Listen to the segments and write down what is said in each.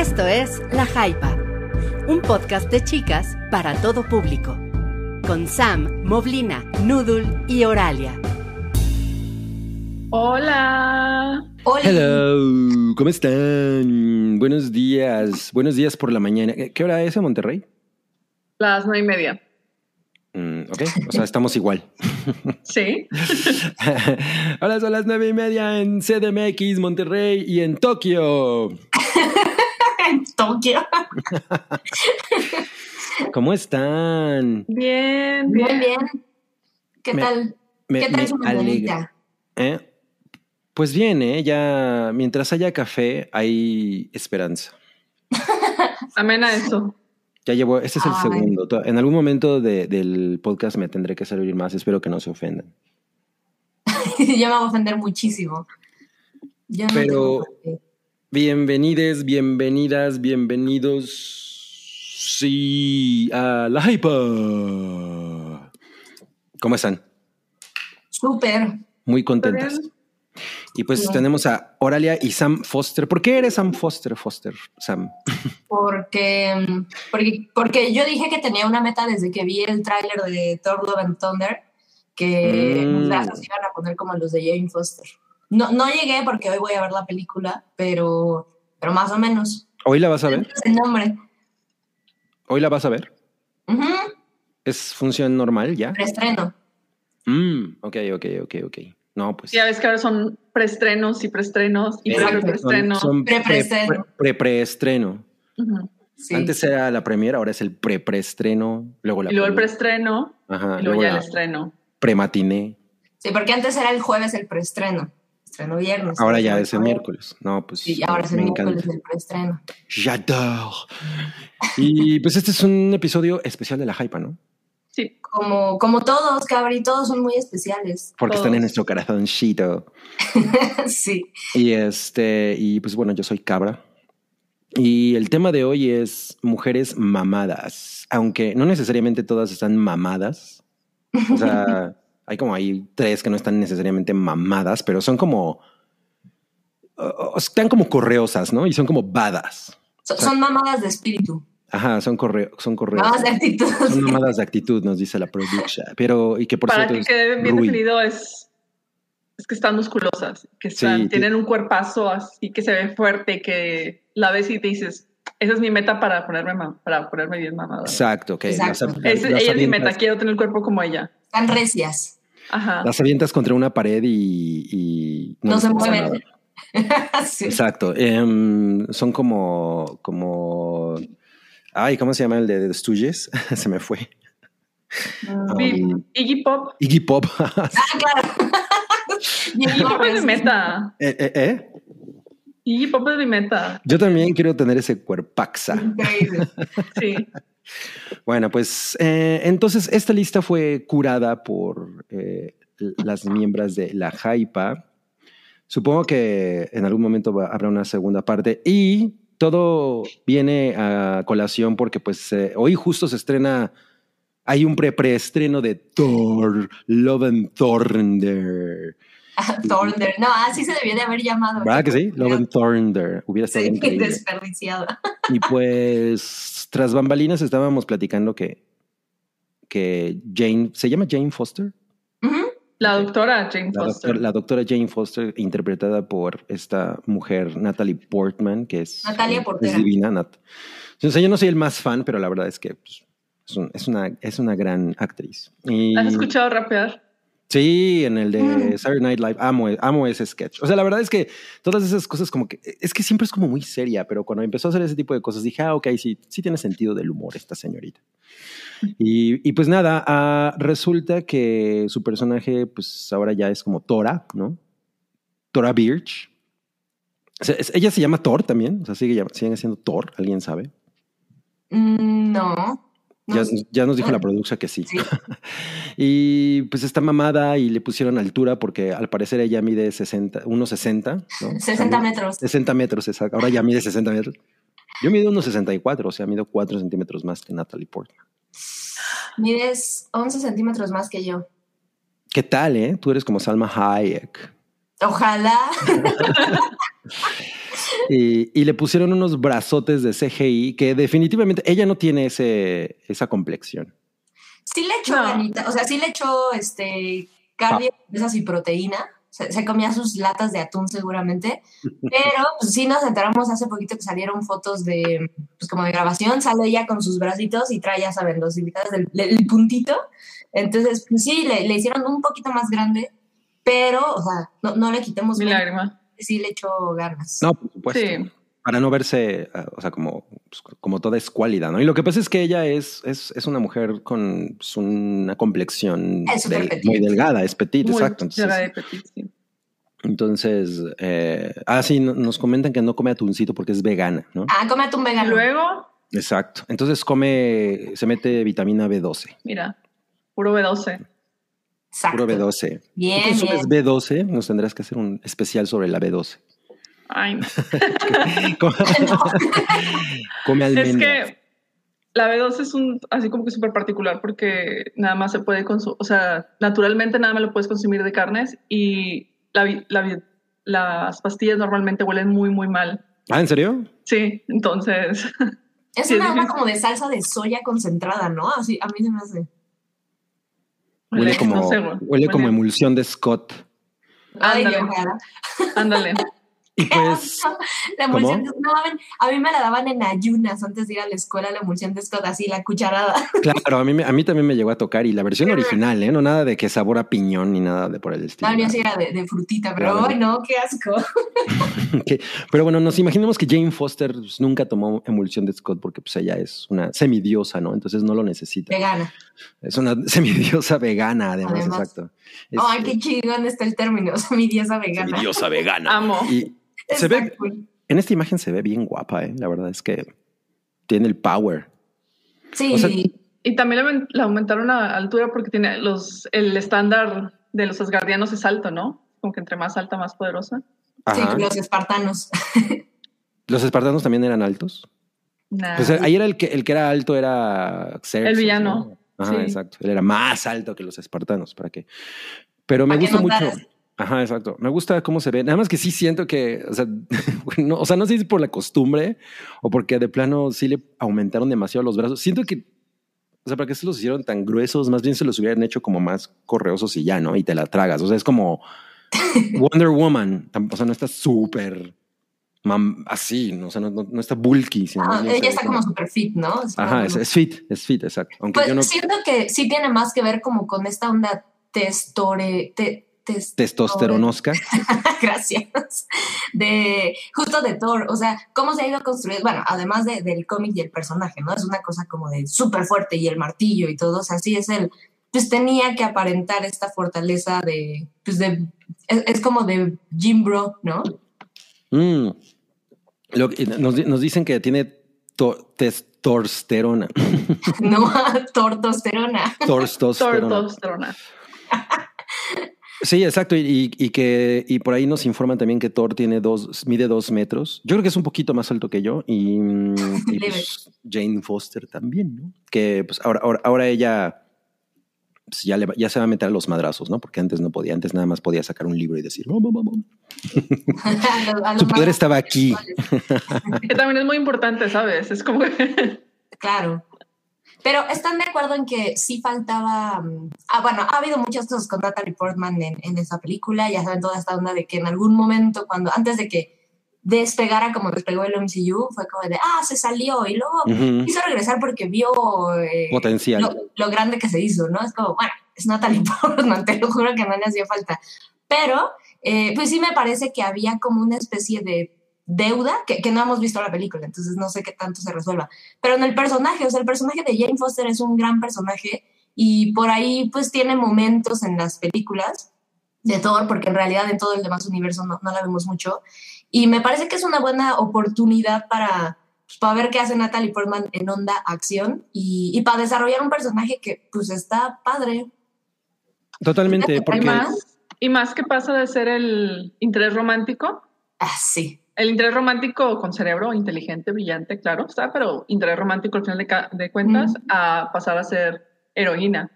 Esto es La Jaipa, un podcast de chicas para todo público, con Sam, Moblina, Noodle y Oralia. Hola. Hola. Hello, ¿cómo están? Buenos días, buenos días por la mañana. ¿Qué hora es en Monterrey? Las nueve y media. Mm, ok, o sea, estamos igual. Sí. Ahora son las nueve y media en CDMX, Monterrey y en Tokio. en Tokio. ¿Cómo están? Bien, Bien, bien. bien. ¿Qué Me- tal? Me, ¿Qué tal su mañanita? ¿Eh? Pues bien, ¿eh? ya mientras haya café hay esperanza. Amena eso. Ya llevo, este es el Ay. segundo. En algún momento de- del podcast me tendré que servir más. Espero que no se ofendan. Yo me voy a ofender muchísimo. No Pero- qué. Bienvenides, bienvenidas, bienvenidos. Sí, a la hypa. ¿Cómo están? Súper. Muy contentas. Y pues tenemos a Oralia y Sam Foster. ¿Por qué eres Sam Foster, Foster, Sam? Porque, mm, porque, porque yo dije que tenía una meta desde que vi el tráiler de Thor Love and Thunder, que Mm. los iban a poner como los de Jane Foster. No, no llegué porque hoy voy a ver la película, pero, pero más o menos. ¿Hoy la vas a ver? Es el nombre. ¿Hoy la vas a ver? Ujú, ¿Es función normal ya? Preestreno. Mm, ok, ok, ok, ok. No, pues. Ya ves que ahora son preestrenos y preestrenos y Exacto. preestrenos. Son, son pre- Pre-preestreno. pre- pre-preestreno. Sí. Antes era la premiere, ahora es el pre-preestreno. Luego la Y luego el preestreno Ajá, y luego ya el estreno. prematiné. Sí, porque antes era el jueves el preestreno. Estreno viernes. Ahora ya es el miércoles. No, pues. Y ahora es el miércoles encanta. el preestreno. J'adore. Y pues este es un episodio especial de la hypa, ¿no? Sí. Como, como todos, Cabri, todos son muy especiales. Porque Todos. están en nuestro corazoncito. sí. Y este, y pues bueno, yo soy cabra. Y el tema de hoy es mujeres mamadas. Aunque no necesariamente todas están mamadas. O sea, hay como hay tres que no están necesariamente mamadas, pero son como. uh, están como correosas, ¿no? Y son como badas. So- son mamadas de espíritu. Ajá, son correo, son correosas. Mamadas de actitud. Son mamadas de actitud, nos dice la production. Pero, y que por Para cierto. que es quede bien Rui. definido es, es que están musculosas, que están, Sí, tienen un cuerpazo así que se ve fuerte, que la ves y te dices, esa es mi meta para ponerme, para ponerme bien mamada. Exacto, que Exacto. las- Es- las ella es mi meta, quiero tener el cuerpo como ella. Están recias. Ajá. Las avientas contra una pared y, y No se mueven. Sí. Exacto. Em, son como, como, ay, ¿cómo se llama el de The Stooges? se me fue. Vi- Um, Iggy Pop. Iggy Pop. Ah, claro. Iggy Pop es meta. eh, eh, eh. Iggy Pop es mi meta. Yo también quiero tener ese cuerpaxa. Increíble. Sí. Bueno, pues eh, entonces esta lista fue curada por eh, las miembros de la Jaipa. Supongo que en algún momento va- habrá una segunda parte y todo viene a colación porque pues eh, hoy justo se estrena, hay un pre preestreno de Thor, Love and Thunder. Thunder. No, así se debió de haber llamado. ¿Verdad que sí? Love and Thunder. Hubiera estado Sí, increíble. desperdiciada. Y pues tras bambalinas estábamos platicando que, que Jane, ¿se llama Jane Foster? La doctora Jane La, Foster. doctor- la doctora Jane Foster, interpretada por esta mujer, Natalie Portman, que es, Natalia es Portera. divina. Nat. O sea, yo no soy el más fan, pero la verdad es que pues, es, un- es una, es una gran actriz. Y, ¿Has escuchado rapear? Sí, en el de Mm. Saturday Night Live, amo, amo ese sketch. O sea, la verdad es que todas esas cosas como que, es que siempre es como muy seria, pero cuando empezó a hacer ese tipo de cosas dije, ah, ok, sí, sí tiene sentido del humor esta señorita. Y, y pues nada, ah, resulta que su personaje pues ahora ya es como Tora, ¿no? Tora Birch. O sea, es- ella se llama Thor también, o sea, sigue, llam- sigue siendo Thor, ¿alguien sabe? Mm, No. Ya, ya nos dijo la producción que sí. Sí. Y pues está mamada y le pusieron altura porque al parecer ella mide 60, 1,60. ¿no? 60 metros. 60 metros, exacto. Ahora ya mide 60 metros. Yo mido unos 64, o sea, mido 4 centímetros más que Natalie Portman. Mides 11 centímetros más que yo. ¿Qué tal, eh? Tú eres como Salma Hayek. Ojalá. Y, y le pusieron unos brazotes de CGI que definitivamente ella no tiene ese, esa complexión. Sí le echó No. ganita, o sea, sí le echó este carne, esas y proteína. Se, se comía sus latas de atún seguramente, pero pues, sí nos enteramos hace poquito que salieron fotos de, pues como de grabación, sale ella con sus bracitos y trae, ya saben, los invitados del, del puntito. Entonces, pues sí, le, le hicieron un poquito más grande, pero, o sea, no, no le quitemos Mi lágrima. Sí le echó ganas. No, por supuesto. Sí. Para no verse, ah, o sea, como, pues, como toda escuálida, ¿no? Y lo que pasa es que ella es, es, es una mujer con pues, una complexión del- petit. muy delgada, es petit, Muy exacto. Entonces, de petit, sí. entonces eh, ah, sí, no- nos comentan que no come atuncito porque es vegana, ¿no? Ah, come atún vegano. luego, Exacto. Entonces come, se mete vitamina B12, mira, puro B12. Exacto. puro B12. Bien, ¿Tú consumes bien. B12? Nos tendrás que hacer un especial sobre la B12. Ay, no. Come- come Es que la B12 es un así como que súper particular porque nada más se puede consumir, o sea, naturalmente nada más lo puedes consumir de carnes y la, vi- la vi- las pastillas normalmente huelen muy, muy mal. Ah, ¿en serio? Sí, entonces, Es Sí, una sí. como de salsa de soya concentrada, ¿no? Así, a mí se me hace. Huele como, no sé, güey. huele como emulsión de Scott. Ándale. Ándale. Y pues, La ¿Cómo? emulsión de- no, a mí me la daban en ayunas antes de ir a la escuela, la emulsión de Scott, así, la cucharada. claro, a mí, me- a mí también me llegó a tocar y la versión original, ¿eh? No nada de que sabor a piñón ni nada de por el estilo. La mía sí era de, de frutita, pero Claro. ay, no, qué asco. Pero bueno, nos imaginemos que Jane Foster pues, nunca tomó emulsión de Scott porque pues ella es una semidiosa, ¿no? Entonces no lo necesita. Vegana. Es una semidiosa vegana, además, Además. exacto. Es, Ay, qué chingón está el término, o sea, mi diosa vegana. semidiosa vegana. Amo. Y se ve, en esta imagen se ve bien guapa, ¿eh? La verdad es que tiene el power. Sí, o sea, Y también le, le aumentaron a altura porque tiene los, el estándar de los asgardianos es alto, ¿no? Como que entre más alta, más poderosa. sí, los espartanos. Los espartanos también eran altos. Nah. Pues ahí era el que, el que era alto era Xerxes, El villano, ¿no? Ajá, sí. exacto. Él era más alto que los espartanos, ¿para qué? Pero me gusta mucho. Ajá, exacto. Me gusta cómo se ve. Nada más que sí siento que, o sea, no, o sea, no sé si es por la costumbre o porque de plano sí le aumentaron demasiado los brazos. Siento que, o sea, para qué se los hicieron tan gruesos, más bien se los hubieran hecho como más correosos y ya, ¿no? Y te la tragas. O sea, es como Wonder Woman. O sea, no está súper así, ¿no? o sea, no, no- no está bulky. Sino Ah, ella está como super fit, ¿no? Es Ajá, como- es, es fit, es fit, exacto. Aunque Pues yo no siento que sí tiene más que ver como con esta onda testore, te- tes- testosteronosca. Gracias. De justo de Thor, o sea, cómo se ha ido construyendo, bueno, además de- del cómic y el personaje, ¿no? Es una cosa como de súper fuerte y el martillo y todo, o sea, sí es el, pues tenía que aparentar esta fortaleza de, pues de, es, es como de Jim Bro, ¿no? Mm. Lo nos, di- nos dicen que tiene to- testosterona. No, tortosterona. Testosterona. Tortosterona. Sí, exacto. Y, y- y que y por ahí nos informan también que Thor tiene dos, mide dos metros. Yo creo que es un poquito más alto que yo. Y, pues, Jane Foster también, ¿no? Que pues ahora, ahora, ahora ella pues, ya, le va- ya se va a meter a los madrazos, ¿no? Porque antes no podía, antes nada más podía sacar un libro y decir, "Oh, su poder estaba aquí. Que también es muy importante, ¿sabes? Es como que Claro. Pero están de acuerdo en que sí faltaba. mm, Ah, bueno, ha habido muchas cosas con Natalie Portman en, en esa película. Ya saben, toda esta onda de que en algún momento, cuando antes de que despegara como despegó el MCU, fue como de, ah, se salió y luego quiso regresar porque vio eh, Potencial. lo, lo grande que se hizo, ¿no? Es como, bueno, es Natalie Portman, te lo juro que no le hacía falta. Pero, eh, pues sí me parece que había como una especie de deuda que, que no hemos visto la película, entonces no sé qué tanto se resuelva. Pero en el personaje, o sea, el personaje de Jane Foster es un gran personaje y por ahí pues tiene momentos en las películas de Thor, porque en realidad en todo el demás universo no, no la vemos mucho. Y me parece que es una buena oportunidad para, pues, para ver qué hace Natalie Portman en onda acción y, y para desarrollar un personaje que pues está padre. Totalmente, ¿Hay porque más? Y más que pasa de ser el interés romántico, Ah, sí. El interés romántico con cerebro inteligente, brillante, claro, está, pero interés romántico al final de, de cuentas, Ujú. a pasar a ser heroína.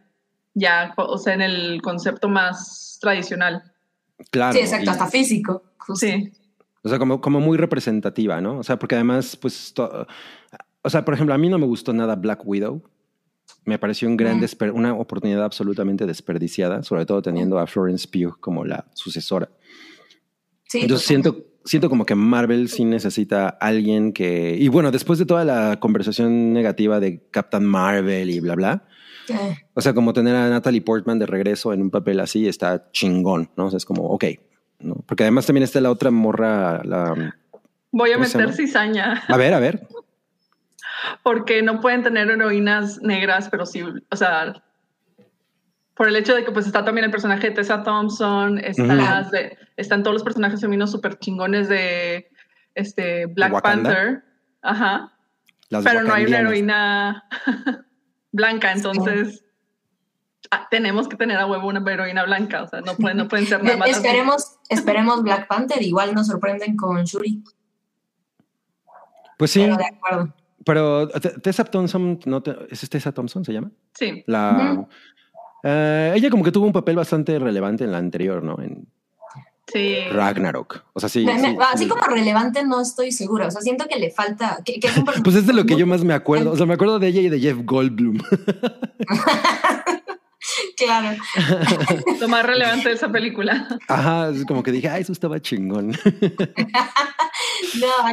Ya, o sea, en el concepto más tradicional. claro. sí, exacto, y- hasta físico. justo. Sí. O sea, como, como muy representativa, ¿no? O sea, porque además, pues, to- o sea, por ejemplo, a mí no me gustó nada Black Widow. Me pareció un gran Mm. desper- una oportunidad absolutamente desperdiciada, sobre todo teniendo a Florence Pugh como la sucesora. Sí, Entonces siento, siento como que Marvel sí necesita alguien que... Y bueno, después de toda la conversación negativa de Captain Marvel y bla, bla, Eh, o sea, como tener a Natalie Portman de regreso en un papel así está chingón, ¿no? O sea, es como, ok, ¿no? Porque además también está la otra morra, la... Voy a ¿Cómo se meter cizaña A ver, a ver. porque no pueden tener heroínas negras, pero sí, o sea, por el hecho de que pues está también el personaje de Tessa Thompson, las de- están todos los personajes femeninos súper chingones de este Black Wakanda. Panther, ajá, Las pero no hay una heroína blanca, entonces ah, tenemos que tener a huevo una heroína blanca, o sea, no pueden, no pueden ser nada más. esperemos, esperemos Black Panther, igual nos sorprenden con Shuri, Pues sí, pero de acuerdo. pero Tessa Thompson, ¿no te- ¿es Tessa Thompson se llama? Sí, La... Ujú. Eh, ella como que tuvo un papel bastante relevante en la anterior, ¿no? En sí. Ragnarok. O sea, sí. Me- me- sí, así sí. como relevante no estoy segura, o sea, siento que le falta, que, que es un Pues es de lo que yo más me acuerdo. O sea, me acuerdo de ella y de Jeff Goldblum. Claro, Lo más relevante de esa película. Ajá, es como que dije, ah, eso estaba chingón. no,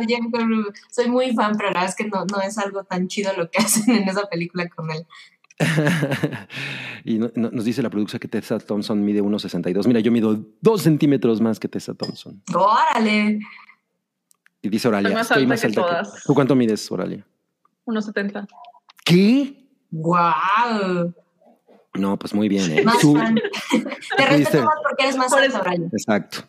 Jeff Goldblum, soy muy fan, pero la verdad es que no, no es algo tan chido lo que hacen en esa película con él. y no- no- nos dice la producción que Tessa Thompson mide 1,62. Mira, yo mido dos centímetros más que Tessa Thompson. ¡Órale! Y dice Oralia, Soy más estoy alta más que alta que todas. ¿Tú cuánto mides, Oralia? 1.70. ¿Qué? ¡Wow! No, pues muy bien. ¿eh? Más fan. Te respeto más porque eres más Por alta. Exacto.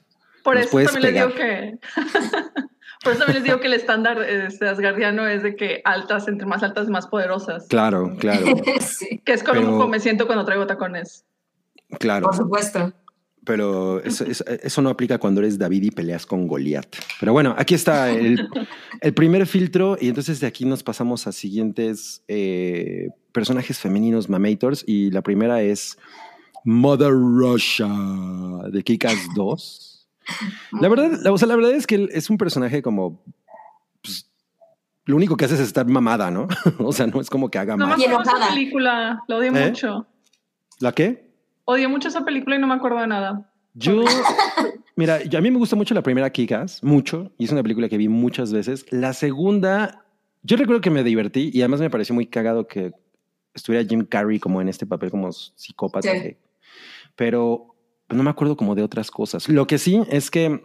Por Nos eso también les digo que. Por eso también les digo que el estándar este, asgardiano es de que altas, entre más altas, más poderosas. Claro, claro, sí, Que es como, Pero- me siento cuando traigo tacones. claro. por supuesto. Pero eso, eso- eso no aplica cuando eres David y peleas con Goliat. Pero bueno, aquí está el, el primer filtro y entonces de aquí nos pasamos a siguientes eh, personajes femeninos mamators y la primera es Mother Russia de Kikas 2. La verdad, la, o sea, la verdad es que él es un personaje como... pues, lo único que hace es estar mamada, ¿no? o sea, no es como que haga No me más. Y acuerdo esa película. La odio ¿Eh? mucho. ¿La qué? Odio mucho esa película y no me acuerdo de nada. Yo, mira, yo- a mí me gusta mucho la primera Kikas, mucho, y es una película que vi muchas veces. La segunda, yo recuerdo que me divertí y además me pareció muy cagado que estuviera Jim Carrey como en este papel como psicópata, Sí. que- pero no me acuerdo como de otras cosas. Lo que sí es que,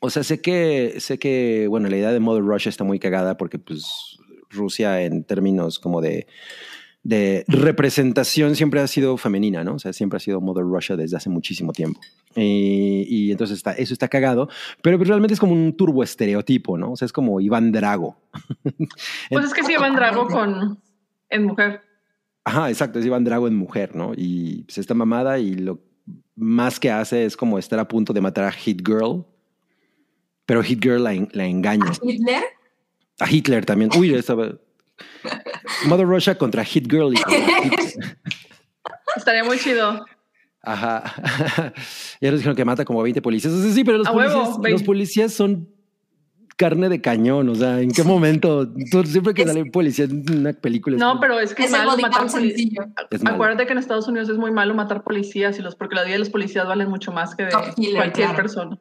o sea, sé que, sé que, bueno, la idea de Mother Russia está muy cagada porque pues Rusia en términos como de de representación siempre ha sido femenina, ¿no? O sea, siempre ha sido Mother Russia desde hace muchísimo tiempo. Y, y entonces está, eso está cagado, pero pues realmente es como un turbo estereotipo, ¿no? O sea, es como Iván Drago. Pues es que sí, Iván Drago con. En mujer. Ajá, exacto, es Iván Drago en mujer, ¿no? Y pues está mamada y lo más que hace es como estar a punto de matar a Hit Girl, pero Hit Girl la, en- la engaña. ¿A Hitler? A Hitler también. Uy, estaba... Mother Russia contra Hit Girl. y contra Hitler. Estaría muy chido. Ajá. ya nos dijeron que mata como 20 policías. O sea, sí, pero los A huevo, policías, 20. los policías son carne de cañón. O sea, ¿en qué momento? Tú, siempre que Es- sale un policía en una película. No, pero es que Es es malo matar policías. Es. Acuérdate que en Estados Unidos es muy malo matar policías y los porque la vida de los policías valen mucho más que de killer, cualquier claro. persona.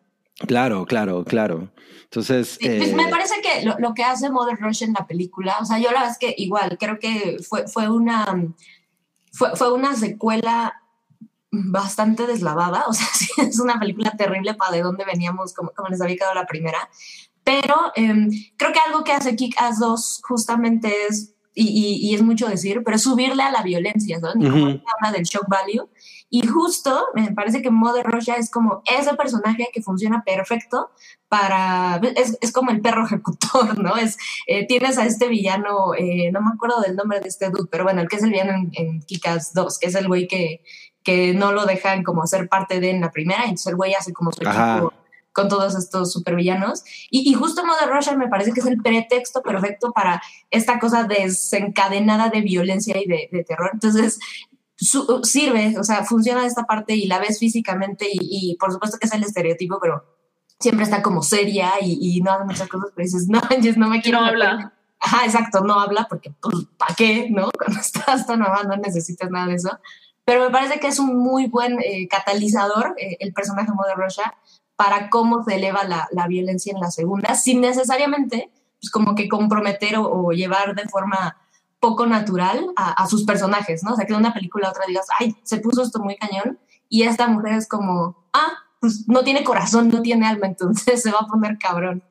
Claro, claro, claro. Entonces, Sí, pues eh, me parece que lo, lo que hace Mother Rush en la película, o sea, yo la verdad es que igual, creo que fue, fue una fue, fue una secuela bastante deslavada, o sea, sí, es una película terrible para de dónde veníamos, como, como les había quedado la primera, pero em, creo que algo que hace Kick-Ass 2 justamente es, y, y- y es mucho decir, pero es subirle a la violencia, ¿no? Como Ujú. ella habla del shock value, y justo me parece que Mother Russia es como ese personaje que funciona perfecto para. Es, es como el perro ejecutor, ¿no? Es, eh, tienes a este villano, eh, no me acuerdo del nombre de este dude, pero bueno, el que es el villano en, en Kikas 2, que es el güey que, que no lo dejan como ser parte de en la primera, entonces el güey hace como su equipo con todos estos supervillanos. Y, y justo Mother Russia me parece que es el pretexto perfecto para esta cosa desencadenada de violencia y de, de terror. Entonces, su- sirve, o sea, funciona esta parte y la ves físicamente y, y por supuesto que es el estereotipo, pero siempre está como seria y, y no hace muchas cosas, pero dices, no, Angie, no me quiero... No meter". habla. Ajá, exacto, no habla porque, pues, ¿para qué? ¿No? Cuando estás tan nueva no necesitas nada de eso. Pero me parece que es un muy buen eh, catalizador eh, el personaje de Mother Russia para cómo se eleva la, la violencia en la segunda, sin necesariamente, pues, como que comprometer o, llevar de forma poco natural a, a, sus personajes, ¿no? O sea, que en una película otra digas, ay, se puso esto muy cañón, y esta mujer es como, ah, pues no tiene corazón, no tiene alma, entonces se va a poner cabrón.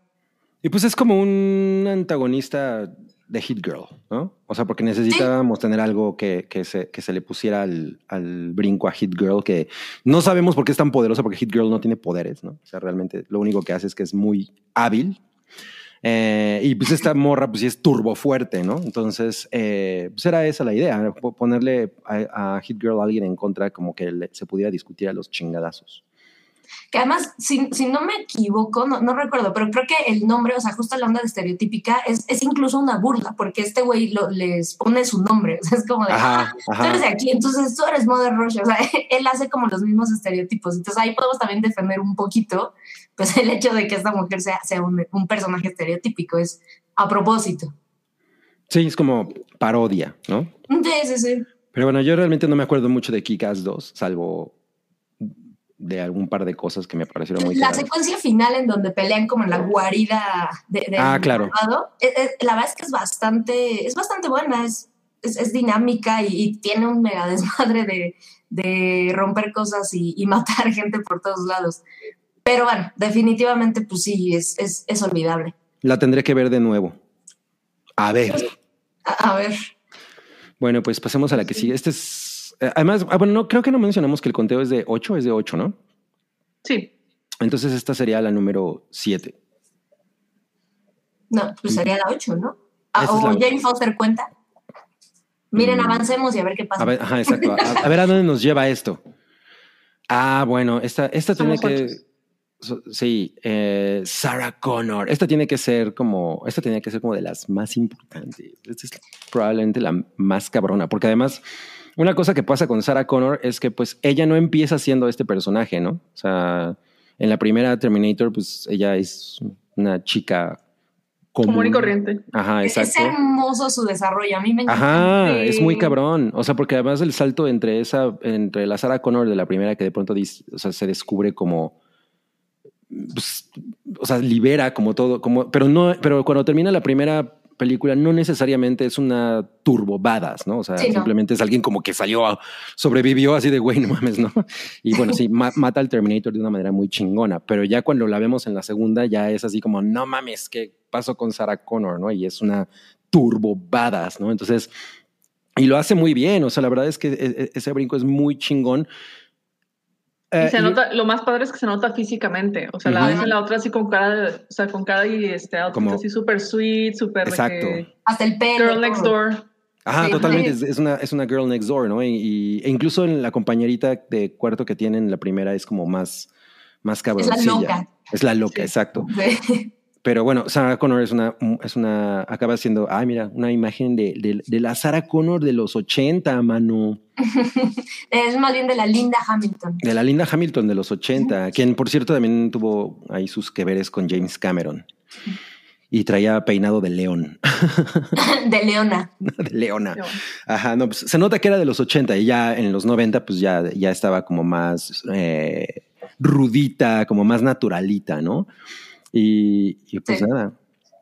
Y pues es como un antagonista de Hit Girl, ¿no? O sea, porque necesitábamos sí. tener algo que, que, se, que se le pusiera al, al, brinco a Hit Girl, que no sabemos por qué es tan poderosa, porque Hit Girl no tiene poderes, ¿no? O sea, realmente lo único que hace es que es muy hábil. Eh, y pues esta morra, pues sí es turbo fuerte, ¿no? Entonces, eh, pues era esa la idea, ponerle a, a Hit Girl a alguien en contra, como que le, se pudiera discutir a los chingadazos que además, si, si no me equivoco, no, no, recuerdo, pero creo que el nombre, o sea, justo la onda de estereotípica, es, es incluso una burla, porque este güey les pone su nombre, o sea, es como de, ajá, ah, ajá. tú eres de aquí, entonces tú eres Mother Russia, o sea, él hace como los mismos estereotipos, entonces ahí podemos también defender un poquito, pues el hecho de que esta mujer sea, sea un, un personaje estereotípico, es a propósito. Sí, es como parodia, ¿no? Sí, sí, sí. Pero bueno, yo realmente no me acuerdo mucho de Kick-Ass 2, salvo de algún par de cosas que me parecieron muy La claras. secuencia final en donde pelean como en la guarida de, de ah, claro. Es, es, la verdad es que es bastante, es bastante buena, es, es, dinámica y, y, tiene un mega desmadre de, de romper cosas y, y, matar gente por todos lados. Pero bueno, definitivamente pues sí, es, es, es olvidable. La tendré que ver de nuevo. A ver. A, a ver. Bueno, pues pasemos a la que sigue. Este es Además, ah, bueno, no, creo que no mencionamos que el conteo es de 8, es de 8, ¿no? Sí. Entonces esta sería la número 7. No, pues sería la 8, ¿no? Ah, o la Jane Foster cuenta. Miren, mm. avancemos y a ver qué pasa. A ver, ajá, exacto. A, a, ver a dónde nos lleva esto. Ah, bueno, esta, esta tiene que. So, sí, eh, Sarah Connor. Esta tiene que ser como. Esta tiene que ser como de las más importantes. Esta es probablemente la más cabrona, porque además una cosa que pasa con Sarah Connor es que pues ella no empieza siendo este personaje, ¿no? O sea, en la primera Terminator, pues ella es una chica común. común y corriente. Ajá, exacto. Es hermoso su desarrollo, a mí me encanta. Ajá, es muy cabrón. O sea, porque además el salto entre esa, entre la Sarah Connor de la primera que de pronto o sea, se descubre como pues, o sea, libera como todo, como, pero no, pero cuando termina la primera película no necesariamente es una turbo badass, ¿no? O sea, sí, simplemente no. es alguien como que salió, sobrevivió así de güey, no mames, ¿no? Y bueno, sí, ma mata al Terminator de una manera muy chingona, pero ya cuando la vemos en la segunda ya es así como, no mames, ¿qué pasó con Sarah Connor, no? Y es una turbo badass, ¿no? Entonces, y lo hace muy bien, o sea, la verdad es que ese brinco es muy chingón. Y se nota, lo más padre es que se nota físicamente. O sea, uh -huh. la ves en la otra así con cara, de, o sea, con cara y este outfit Como, así súper sweet, súper. Exacto. Hasta el pelo. Girl next door. Ajá, sí, totalmente. Es, es, una, es una girl next door, ¿no? Y, y, e incluso en la compañerita de cuarto que tienen, la primera es como más, más cabroncilla. Es la loca. Es la loca, Sí. exacto. Pero bueno, Sarah Connor es una, es una, acaba siendo, ay, mira, una imagen de, de, de la Sarah Connor de los 80, mano. es más bien de la Linda Hamilton. De la Linda Hamilton de los 80, quien por cierto también tuvo ahí sus que veres con James Cameron. Y traía peinado de león. de leona. de leona. Ajá, no, pues se nota que era de los 80 y ya en los 90 pues ya, ya estaba como más eh, rudita, como más naturalita, ¿no? Y, y pues sí. nada,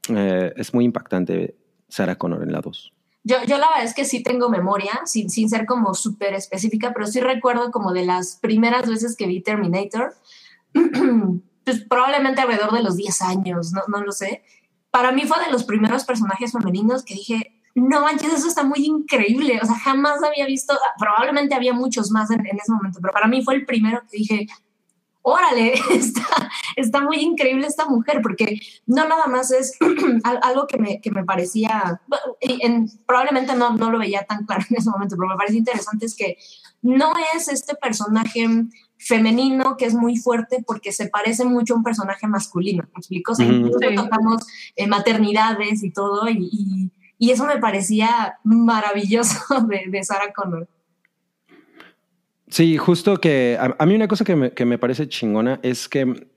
eh, es muy impactante Sarah Connor en la 2. Yo, yo, la verdad es que sí tengo memoria, sin, sin ser como súper específica, pero sí recuerdo como de las primeras veces que vi Terminator, pues probablemente alrededor de los 10 años, no, no lo sé. Para mí fue de los primeros personajes femeninos que dije, no manches, eso está muy increíble. O sea, jamás había visto, probablemente había muchos más en, en ese momento, pero para mí fue el primero que dije, órale, está, está muy increíble esta mujer, porque no nada más es algo que me, que me parecía, en, probablemente no, no lo veía tan claro en ese momento, pero me parece interesante es que no es este personaje femenino que es muy fuerte porque se parece mucho a un personaje masculino, ¿me explico? O sea, sí. tocamos eh, maternidades y todo, y, y, y, eso me parecía maravilloso de, de Sarah Connor. Sí, justo que a, a mí una cosa que me, que me, parece chingona es que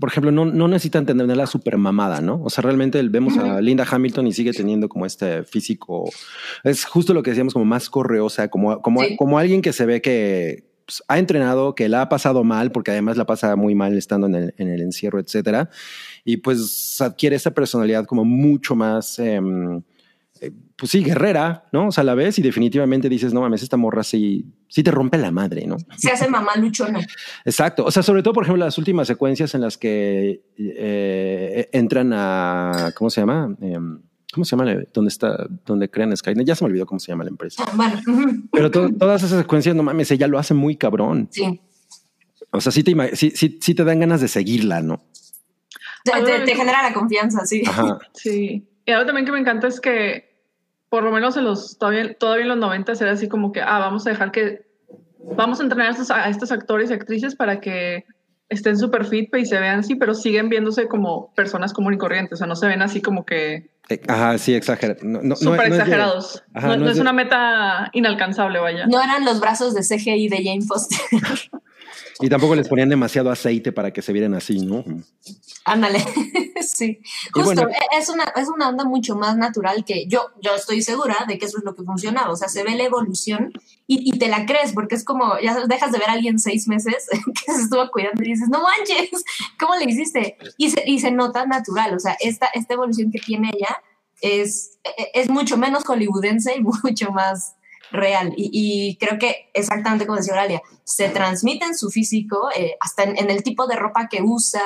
por ejemplo, no, no necesitan tenerla super mamada, ¿no? O sea, realmente vemos a Linda Hamilton y sigue teniendo como este físico, es justo lo que decíamos, como más correosa, como, como, como alguien que se ve que pues, ha entrenado, que la ha pasado mal, porque además la pasa muy mal estando en el, en el encierro, etcétera. Y pues adquiere esa personalidad como mucho más... Em, eh, pues sí, guerrera, ¿no? O sea, la ves y definitivamente dices, no mames, esta morra sí, sí te rompe la madre, ¿no? Se hace mamá luchona. Exacto. O sea, sobre todo, por ejemplo, las últimas secuencias en las que eh, entran a, ¿cómo se llama? Em, ¿Cómo se llama? ¿Dónde está? ¿Dónde crean Skynet? Ya se me olvidó cómo se llama la empresa. Ah, bueno. Pero todas esas secuencias, no mames, ella lo hace muy cabrón. Sí. O sea, sí te, sí, sí, te dan ganas de seguirla, ¿no? Te, genera la confianza, sí. Ajá. Sí. Y algo también que me encanta es que por lo menos en los, todavía, todavía en los 90 era así como que, ah, vamos a dejar que, vamos a entrenar a estos, a estos actores y actrices para que estén súper fit y se vean así, pero siguen viéndose como personas común y corrientes, o sea, no se ven así como que... Eh, ajá, sí, exagerado. No, súper exagerados. no, es, una meta inalcanzable, vaya. No eran los brazos de CGI de Jane Foster. Y tampoco les ponían demasiado aceite para que se vieran así, ¿no? Ándale, sí. Justo, e, es, una, es una onda mucho más natural que yo, yo estoy segura de que eso es lo que funcionaba. O sea, se ve la evolución y, y te la crees, porque es como, ya dejas de ver a alguien seis meses que se estuvo cuidando y dices, no manches, ¿cómo le hiciste? Y se, y se nota natural. O sea, esta, esta evolución que tiene ella es, e, es mucho menos hollywoodense y mucho más real. Y, creo que exactamente como decía Oralia, se transmite en su físico, eh, hasta en, el tipo de ropa que usa,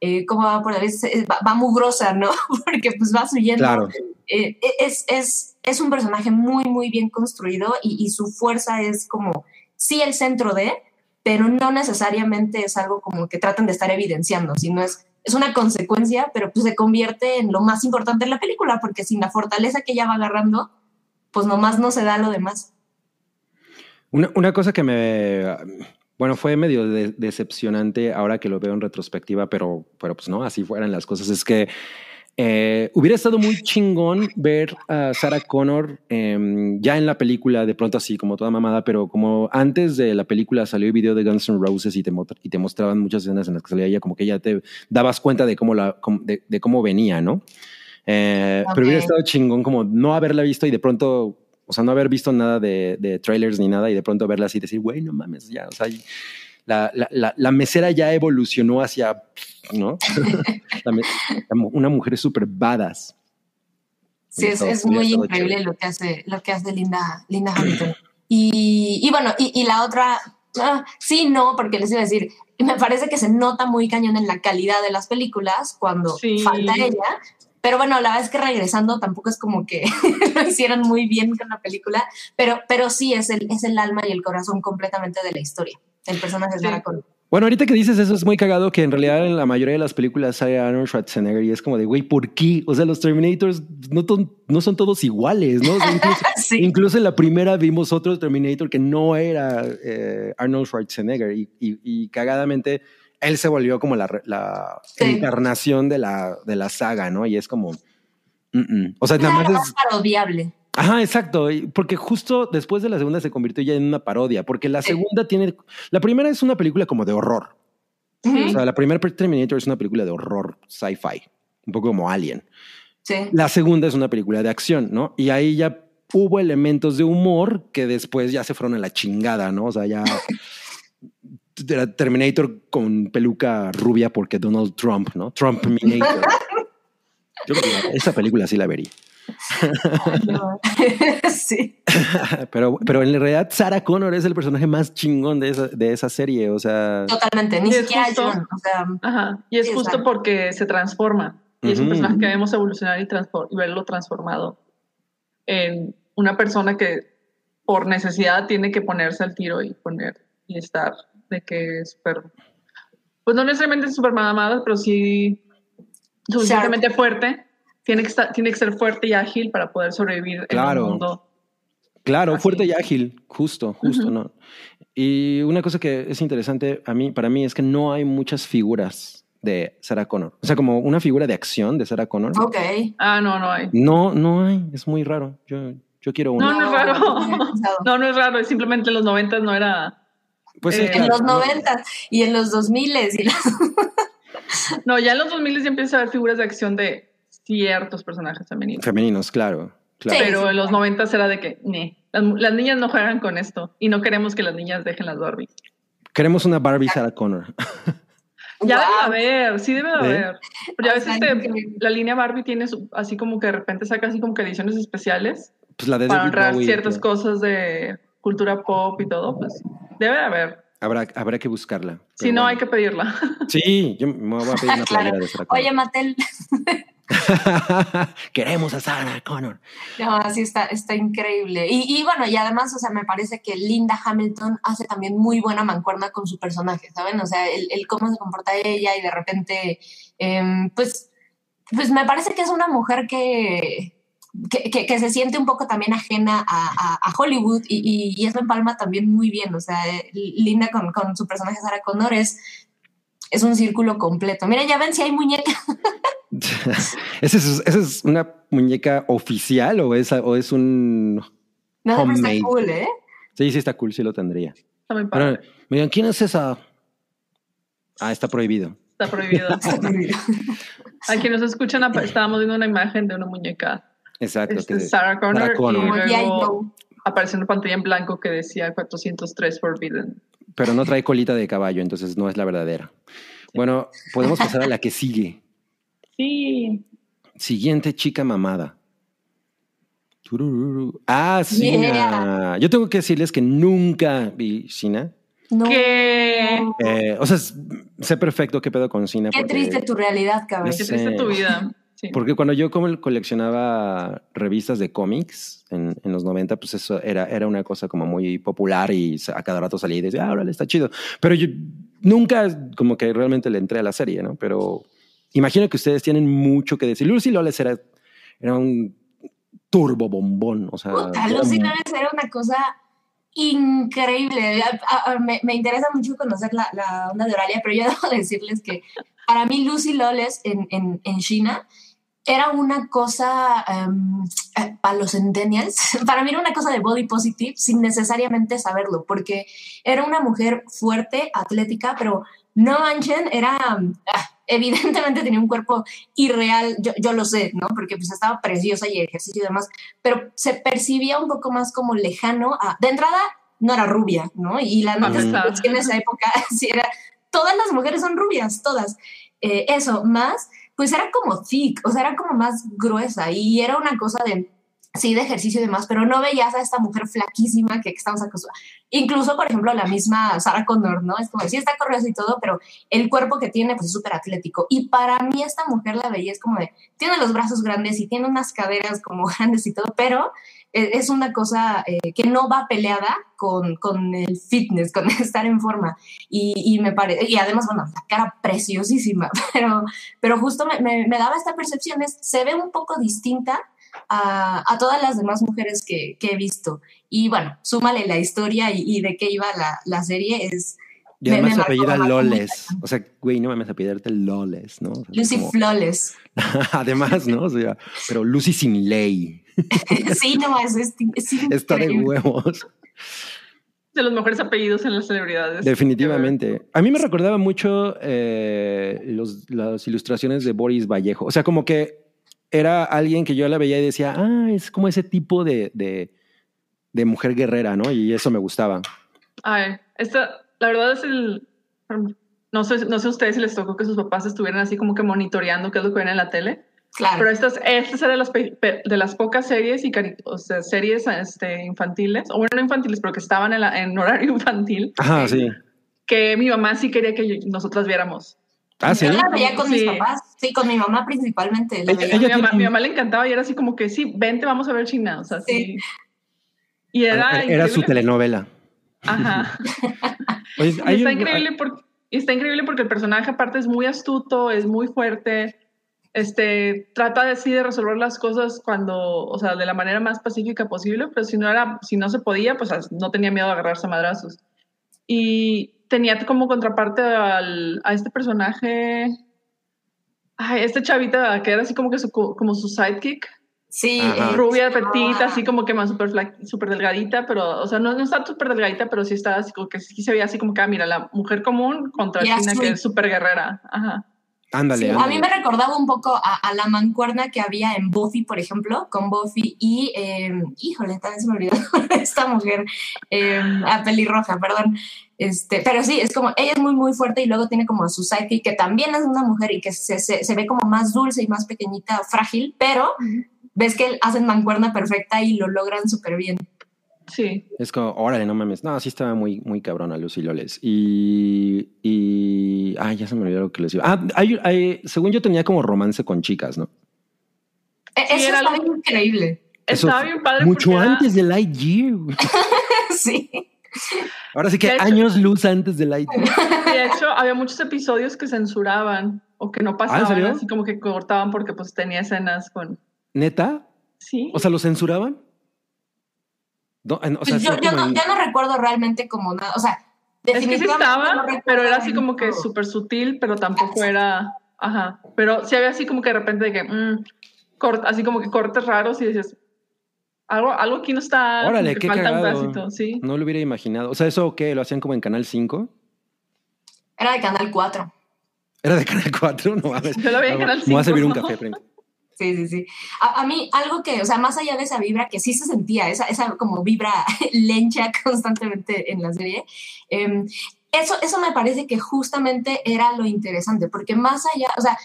eh, cómo va por la vez, va, mugrosa, ¿no? Porque pues va subiendo. Eh, es, es, es, un personaje muy, muy bien construido y, y, su fuerza es como, sí, el centro de, pero no necesariamente es algo como que tratan de estar evidenciando, sino es, es una consecuencia, pero pues se convierte en lo más importante en la película, porque sin la fortaleza que ella va agarrando, pues nomás no se da lo demás. Una, cosa que me, bueno, fue medio decepcionante ahora que lo veo en retrospectiva, pero, pero pues no, así fueran las cosas, es que eh, hubiera estado muy chingón ver a Sarah Connor em, ya en la película, de pronto así, como toda mamada, pero como antes de la película salió el video de Guns N' Roses y te, y te mostraban muchas escenas en las que salía ella, como que ya te dabas cuenta de cómo, la, de cómo venía, ¿no? Eh, pero hubiera estado chingón como no haberla visto y de pronto, o sea, no haber visto nada de, de trailers ni nada y de pronto verla así y decir, güey, no mames, ya, o sea, la, la, la, mesera ya evolucionó hacia, ¿no? una mujer súper badass. Sí, es, es muy increíble lo que hace, lo que hace Linda, Linda Hamilton. Y, y bueno, y, y, la otra, ah, sí, no, porque les iba a decir, me parece que se nota muy cañón en la calidad de las películas cuando falta ella, pero bueno, la verdad es que regresando tampoco es como que lo hicieron muy bien con la película, pero, pero sí es el, es el alma y el corazón completamente de la historia. El personaje de Sarah Connor. Bueno, ahorita que dices eso es muy cagado que en realidad en la mayoría de las películas sale Arnold Schwarzenegger y es como de, güey, ¿por qué? O sea, los Terminators no, no son todos iguales, ¿no? incluso, en la primera vimos otro Terminator que no era eh, Arnold Schwarzenegger y, y, y cagadamente él se volvió como la, la encarnación de la, de la saga, ¿no? Y es como... O sea, nada más es... parodiable. Ajá, exacto, porque justo después de la segunda se convirtió ya en una parodia, porque la segunda tiene, la primera es una película como de horror, o sea, la primera Terminator es una película de horror, sci-fi, un poco como Alien. Sí. La segunda es una película de acción, ¿no? Y ahí ya hubo elementos de humor que después ya se fueron a la chingada, ¿no? O sea, ya Terminator con peluca rubia porque Donald Trump, ¿no? Trump Minator. Yo esa película sí la vería. sí. pero, pero en realidad Sarah Connor es el personaje más chingón de esa, de esa serie, o sea... Totalmente, ni siquiera John, Ajá. Y es justo porque se transforma. Y es un personaje que debemos evolucionar y, y verlo transformado en una persona que por necesidad tiene que ponerse al tiro y poner y estar de que es súper, pues no necesariamente súper mamada, pero sí suficientemente fuerte. Tiene que, estar, tiene que ser fuerte y ágil para poder sobrevivir claro. en el mundo. Claro, fuerte y ágil, justo, justo, ¿no? Y una cosa que es interesante a mí, para mí es que no hay muchas figuras de Sarah Connor. O sea, como una figura de acción de Sarah Connor. Ok. Ah, no, no hay. No, no hay. Es muy raro. Yo, yo quiero una. No, no es raro. no, no es raro. Simplemente en los 90 no era Pues Eh, En los ¿no? 90 y en los 2000 y los- No, ya en los 2000 ya empieza a haber figuras de acción de ciertos personajes femeninos. Femeninos, claro. claro. Sí. Pero en los 90 era de que, "Ne, las, las niñas no juegan con esto y no queremos que las niñas dejen las Barbie. Queremos una Barbie Sarah Connor. Ya debe de Wow. haber, sí debe haber. Pero sea, este, increíble. la línea Barbie tiene su- así como que de repente saca así como que ediciones especiales Pues la de para honrar ciertas cosas de cultura pop y todo, pues debe de haber. Habrá, habrá que buscarla. Si no, bueno. hay que pedirla. Sí, yo me voy a pedir una Claro. playera de Sarah Connor. Oye, Mattel, Queremos a Sarah Connor. no, así está, está increíble. Y, y bueno, y además, o sea, me parece que Linda Hamilton hace también muy buena mancuerna con su personaje, ¿saben? O sea, el, el cómo se comporta ella y de repente, em, pues, pues me parece que es una mujer que, que, que- que se siente un poco también ajena a, a- a Hollywood y, y- y eso empalma también muy bien. O sea, Linda con, con su personaje Sarah Connor es, es un círculo completo. Miren, ya ven si hay muñeca. ¿Esa es, esa es una muñeca oficial o es, o es un... No, Homemade. está cool, ¿eh? Sí, sí, está cool, sí lo tendría. Está. Pero, me digan, ¿quién es esa? Ah, está prohibido. Está prohibido. A quienes nos escuchan, estábamos viendo una imagen de una muñeca. Exacto. Este, que- Sarah Connor, Sarah Connor. y luego apareció una pantalla en blanco que decía 403 Forbidden. pero no trae colita de caballo, entonces no es la verdadera. Bueno, podemos pasar a la que sigue. Sí. Siguiente chica mamada. Turururu. Ah, Sina. Yeah. Yo tengo que decirles que nunca vi Sina. No. Qué, Eh, o sea, sé perfecto qué pedo con Sina. Qué porque- triste tu realidad, cabrón. Qué triste tu vida. Sí. Porque cuando yo como coleccionaba revistas de cómics en, en los 90, pues eso era, era una cosa como muy popular y a cada rato salía y decía, ah, órale, está chido. Pero yo nunca como que realmente le entré a la serie, ¿no? Pero imagino que ustedes tienen mucho que decir. Lucy Lawless era, era un turbo bombón, o sea... Puta, Lucy Lawless era una cosa increíble. A- a- a- me, me interesa mucho conocer la, la onda de Oralia, pero yo debo decirles que para mí Lucy Lawless en, en, en China era una cosa em, eh, para los centennials, para mí era una cosa de body positive sin necesariamente saberlo, porque era una mujer fuerte, atlética, pero no manchen, era ah, evidentemente tenía un cuerpo irreal, yo, yo lo sé, ¿no? Porque pues estaba preciosa y ejercicio y demás, pero se percibía un poco más como lejano a, de entrada no era rubia, ¿no? Y la neta es Ajá. que en esa época sí era, todas las mujeres son rubias, todas. Eh, eso, más, pues era como thick, o sea, era como más gruesa y era una cosa de, sí, de ejercicio y demás, pero no veías a esta mujer flaquísima que, estamos acostumbrados. Incluso, por ejemplo, la misma Sarah Connor, ¿no? Es como, sí está corriosa y todo, pero el cuerpo que tiene, pues es súper atlético. Y para mí esta mujer la veía, es como de, tiene los brazos grandes y tiene unas caderas como grandes y todo, pero es una cosa eh, que no va peleada con, con el fitness, con estar en forma. Y, y me parece, y además, bueno, la cara preciosísima, pero, pero justo me, me, me daba esta percepción, es, se ve un poco distinta a, a todas las demás mujeres que, que, he visto. Y bueno, súmale la historia y, y de qué iba la, la serie, es... Y además se apellida Loles. O sea, güey, no mames, apellidarte Loles, ¿no? O sea, Lucy como... Flawless. además, ¿no? O sea, pero Lucy sin ley. sí, no, es, es, es Está de huevos. De los mejores apellidos en las celebridades. Definitivamente. A mí me recordaba mucho eh, los, las ilustraciones de Boris Vallejo. O sea, como que era alguien que yo la veía y decía, ah, es como ese tipo de, de, de mujer guerrera, ¿no? Y eso me gustaba. Ay, esta, la verdad es el. No sé, no sé a ustedes si les tocó que sus papás estuvieran así como que monitoreando qué es lo que ven en la tele. Claro. Pero estas, estas eran las, de las pocas series y o sea, series este, infantiles, o bueno, no infantiles, pero que estaban en, la, en horario infantil. Ajá, sí. Que mi mamá sí quería que yo, nosotras viéramos. Ah, sí. Yo la veía con sí. mis papás, sí, con mi mamá principalmente. La ella, ella mi, mamá, mi, mamá, le encantaba y era así como que sí, vente, vamos a ver China. O sea, sí. sí. Y era. Era su telenovela. Ajá. Oye, y está, un... increíble porque, está increíble porque el personaje, aparte, es muy astuto, es muy fuerte. Este, trata de sí de resolver las cosas cuando, o sea, de la manera más pacífica posible, pero si no era, si no se podía, pues no tenía miedo de agarrarse a madrazos. Y tenía como contraparte al, a este personaje, ay, este chavita que era así como que su, como su sidekick, Sí, Ajá. eh, Rubia, petita, así como que más súper súper delgadita, pero, o sea, no, no está súper delgadita, pero sí está así como que sí se veía así como que, ah, mira, la mujer común contra China, que es súper guerrera. Ajá. Ándale, Sí, a mí me recordaba un poco a, a la mancuerna que había en Buffy, por ejemplo, con Buffy y, eh, híjole, también se me olvidó esta mujer, eh, a pelirroja, perdón. Este, pero sí, es como, ella es muy, muy fuerte y luego tiene como a su sidekick, que también es una mujer y que se, se, se ve como más dulce y más pequeñita, frágil, pero ves que hacen mancuerna perfecta y lo logran súper bien. Sí. Es como, órale, no mames. No, sí estaba muy, muy cabrona Lucy Loles. Y, y. Ay, ya se me olvidó lo que les iba. Ah, hay, hay- según yo tenía como romance con chicas, ¿no? E- Sí, Eso era algo- increíble. Eso Estaba bien padre. Mucho era- antes de Lightyear. güey. sí. Ahora sí que hecho- años luz antes de Lightyear. De hecho, había muchos episodios que censuraban o que no pasaban, serio? así como que cortaban porque pues tenía escenas con... ¿Neta? Sí. O sea, ¿lo censuraban? No, en- o sea, Pues yo, yo no, en- yo no recuerdo realmente como nada, o sea, es que sí definitivamente estaba, pero era así como que súper sutil, pero tampoco era... Ajá. Pero sí había así como que de repente de que... mm, cort- así como que cortes raros y decías... Algo, algo aquí no está... Órale, que qué falta un cagado. sí. No lo hubiera imaginado. O sea, ¿eso qué? ¿Lo hacían como en Canal 5? Era de Canal 4. ¿Era de Canal 4? No mames. Yo lo veía en No, Canal Me voy a 5, servir un café, primo. Sí, sí, sí. A, a mí, algo que, o sea, más allá de esa vibra que sí se sentía, esa, esa como vibra lencha constantemente en la serie, eh, eso, eso me parece que justamente era lo interesante, porque más allá, o sea,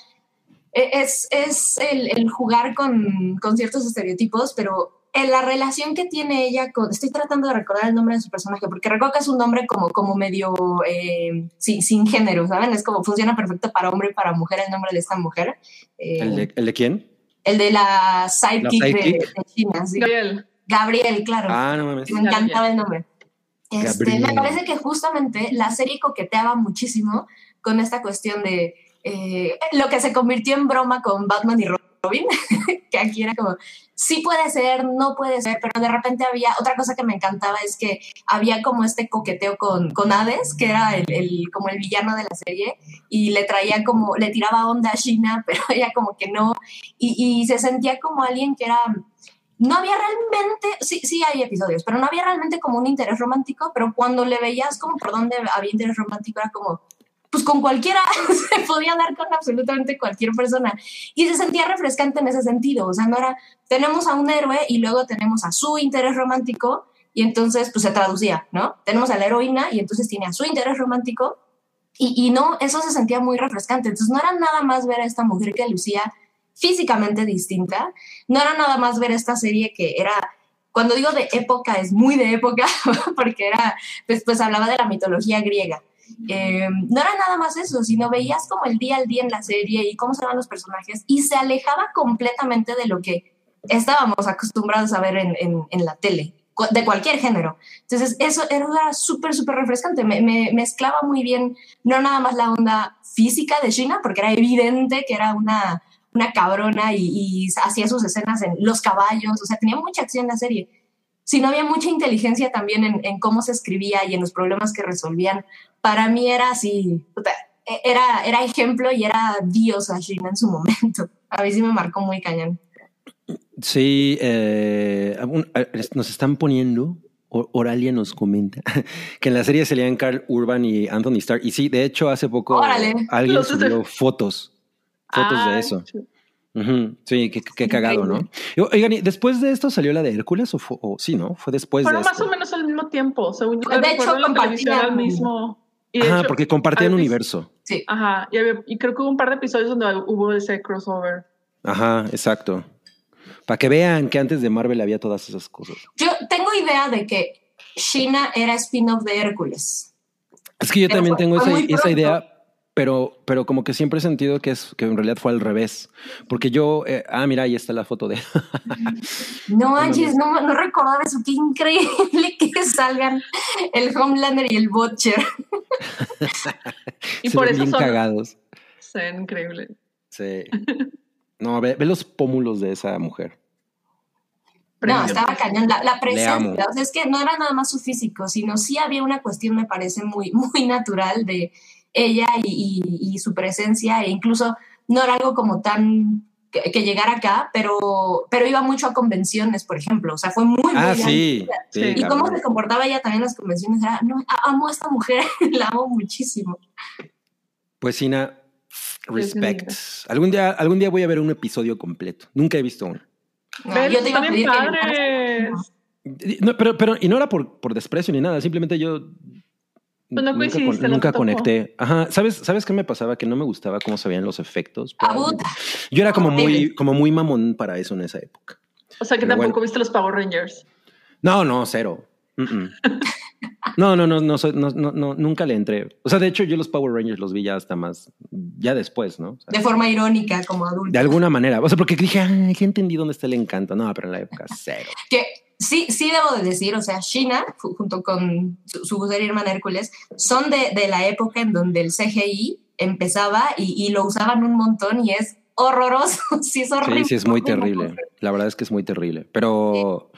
e- es, es el, el jugar con, con ciertos estereotipos, pero en la relación que tiene ella con, estoy tratando de recordar el nombre de su personaje, porque recuerdo que es un nombre como, como medio eh, sin, sin género, ¿saben? Es como funciona perfecto para hombre y para mujer el nombre de esta mujer. Eh, ¿El de, el de quién? El de la sidekick, La de- sidekick. De, China, sí. Gabriel. Gabriel, claro. Ah, no mames. Me encantaba el nombre. Este, me parece que justamente la serie coqueteaba muchísimo con esta cuestión de eh, lo que se convirtió en broma con Batman y Robin, que aquí era como, sí puede ser, no puede ser, pero de repente había, otra cosa que me encantaba es que había como este coqueteo con, con Hades, que era el, el- como el villano de la serie, y le traía como, le tiraba onda a China, pero ella como que no, y, y se sentía como alguien que era no había realmente, sí, sí hay episodios, pero no había realmente como un interés romántico, pero cuando le veías como por dónde había interés romántico era como, pues con cualquiera, se podía dar con absolutamente cualquier persona. Y se sentía refrescante en ese sentido, o sea, no era, tenemos a un héroe y luego tenemos a su interés romántico y entonces pues se traducía, ¿no? Tenemos a la heroína y entonces tiene a su interés romántico y, y no, eso se sentía muy refrescante. Entonces no era nada más ver a esta mujer que lucía físicamente distinta, no era nada más ver esta serie que era, cuando digo de época, es muy de época, porque era, pues, pues hablaba de la mitología griega. Eh, no era nada más eso, sino veías como el día al día en la serie y cómo se van los personajes y se alejaba completamente de lo que estábamos acostumbrados a ver en, en, en la tele, de cualquier género. Entonces, eso era súper, súper refrescante. Me, me mezclaba muy bien, no nada más la onda física de China, porque era evidente que era una, una cabrona y, y hacía sus escenas en los caballos, o sea, tenía mucha acción la serie. Sino había mucha inteligencia también en, en cómo se escribía y en los problemas que resolvían. Para mí era así, e- era, era ejemplo y era diosa China en su momento. A mí sí me marcó muy cañón. Sí, eh, nos están poniendo, Oralia nos comenta, que en la serie salían Carl Urban y Anthony Starr. Y sí, de hecho, hace poco Órale. alguien Los- subió fotos, fotos de Ay, eso. Sí, qué, qué cagado, ¿no? Y, Oigan, ¿y después de esto salió la de Hércules o, fue- o sí, no? Fue después Fueron de más esto. o menos al mismo tiempo. Según yo De hecho, compartían- mismo. Y de Ajá, hecho, porque compartían había- universo. Sí. Ajá, y, había- y creo que hubo un par de episodios donde hubo ese crossover. Ajá, exacto. Para que vean que antes de Marvel había todas esas cosas. Yo tengo idea de que China era spin-off de Hércules. Es que yo Pero también fue- tengo fue esa, esa idea, pero, pero como que siempre he sentido que, es, que en realidad fue al revés. Porque yo, eh, ah, mira, ahí está la foto de... No manches, no, no recordaba eso. Qué increíble que salgan el Homelander y el Butcher. Y se por ven eso bien son. cagados. Sí, increíble. Sí. No, ve, ve los pómulos de esa mujer. No, estaba cañón. La, la presencia, o sea, es que no era nada más su físico, sino sí había una cuestión, me parece, muy, muy natural de ella y, y- y su presencia, e incluso no era algo como tan que, que llegara acá, pero, pero iba mucho a convenciones, por ejemplo. O sea, fue muy, muy Ah, grande. sí. Y cómo se comportaba ella también en las convenciones. Era, no, amo a esta mujer, la amo muchísimo. Pues muy respect. Algún día, algún día voy a ver un episodio completo. Nunca he visto uno. No, yo te iba a están pedir bien que me padres. pasaras- No, pero, pero, y no era por, por desprecio ni nada, simplemente yo Pues no nunca, coincidiste, con- no nunca conecté. Ajá, ¿sabes, ¿sabes qué me pasaba? Que no me gustaba cómo se veían los efectos. Ah. Yo era como muy, Horrible. como muy mamón para eso en esa época. O sea que Pero tampoco bueno. viste los Power Rangers. No, no, cero. Mm-mm. No, no, no, no, soy- no, no, no, nunca le entré. O sea, de hecho, yo los Power Rangers los vi ya hasta más, ya después, ¿no? O sea, De forma irónica, como adulto. de alguna manera. O sea, porque dije, ay, ya entendí dónde está el encanto. No, pero en la época cero. Que sí, sí debo de decir, o sea, ju- junto con su, su serie hermana Hércules, son de, de la época en donde el CGI empezaba y, y lo usaban un montón y es horroroso. sí, es horrible. Sí, sí, es muy terrible. La verdad es que es muy terrible. Pero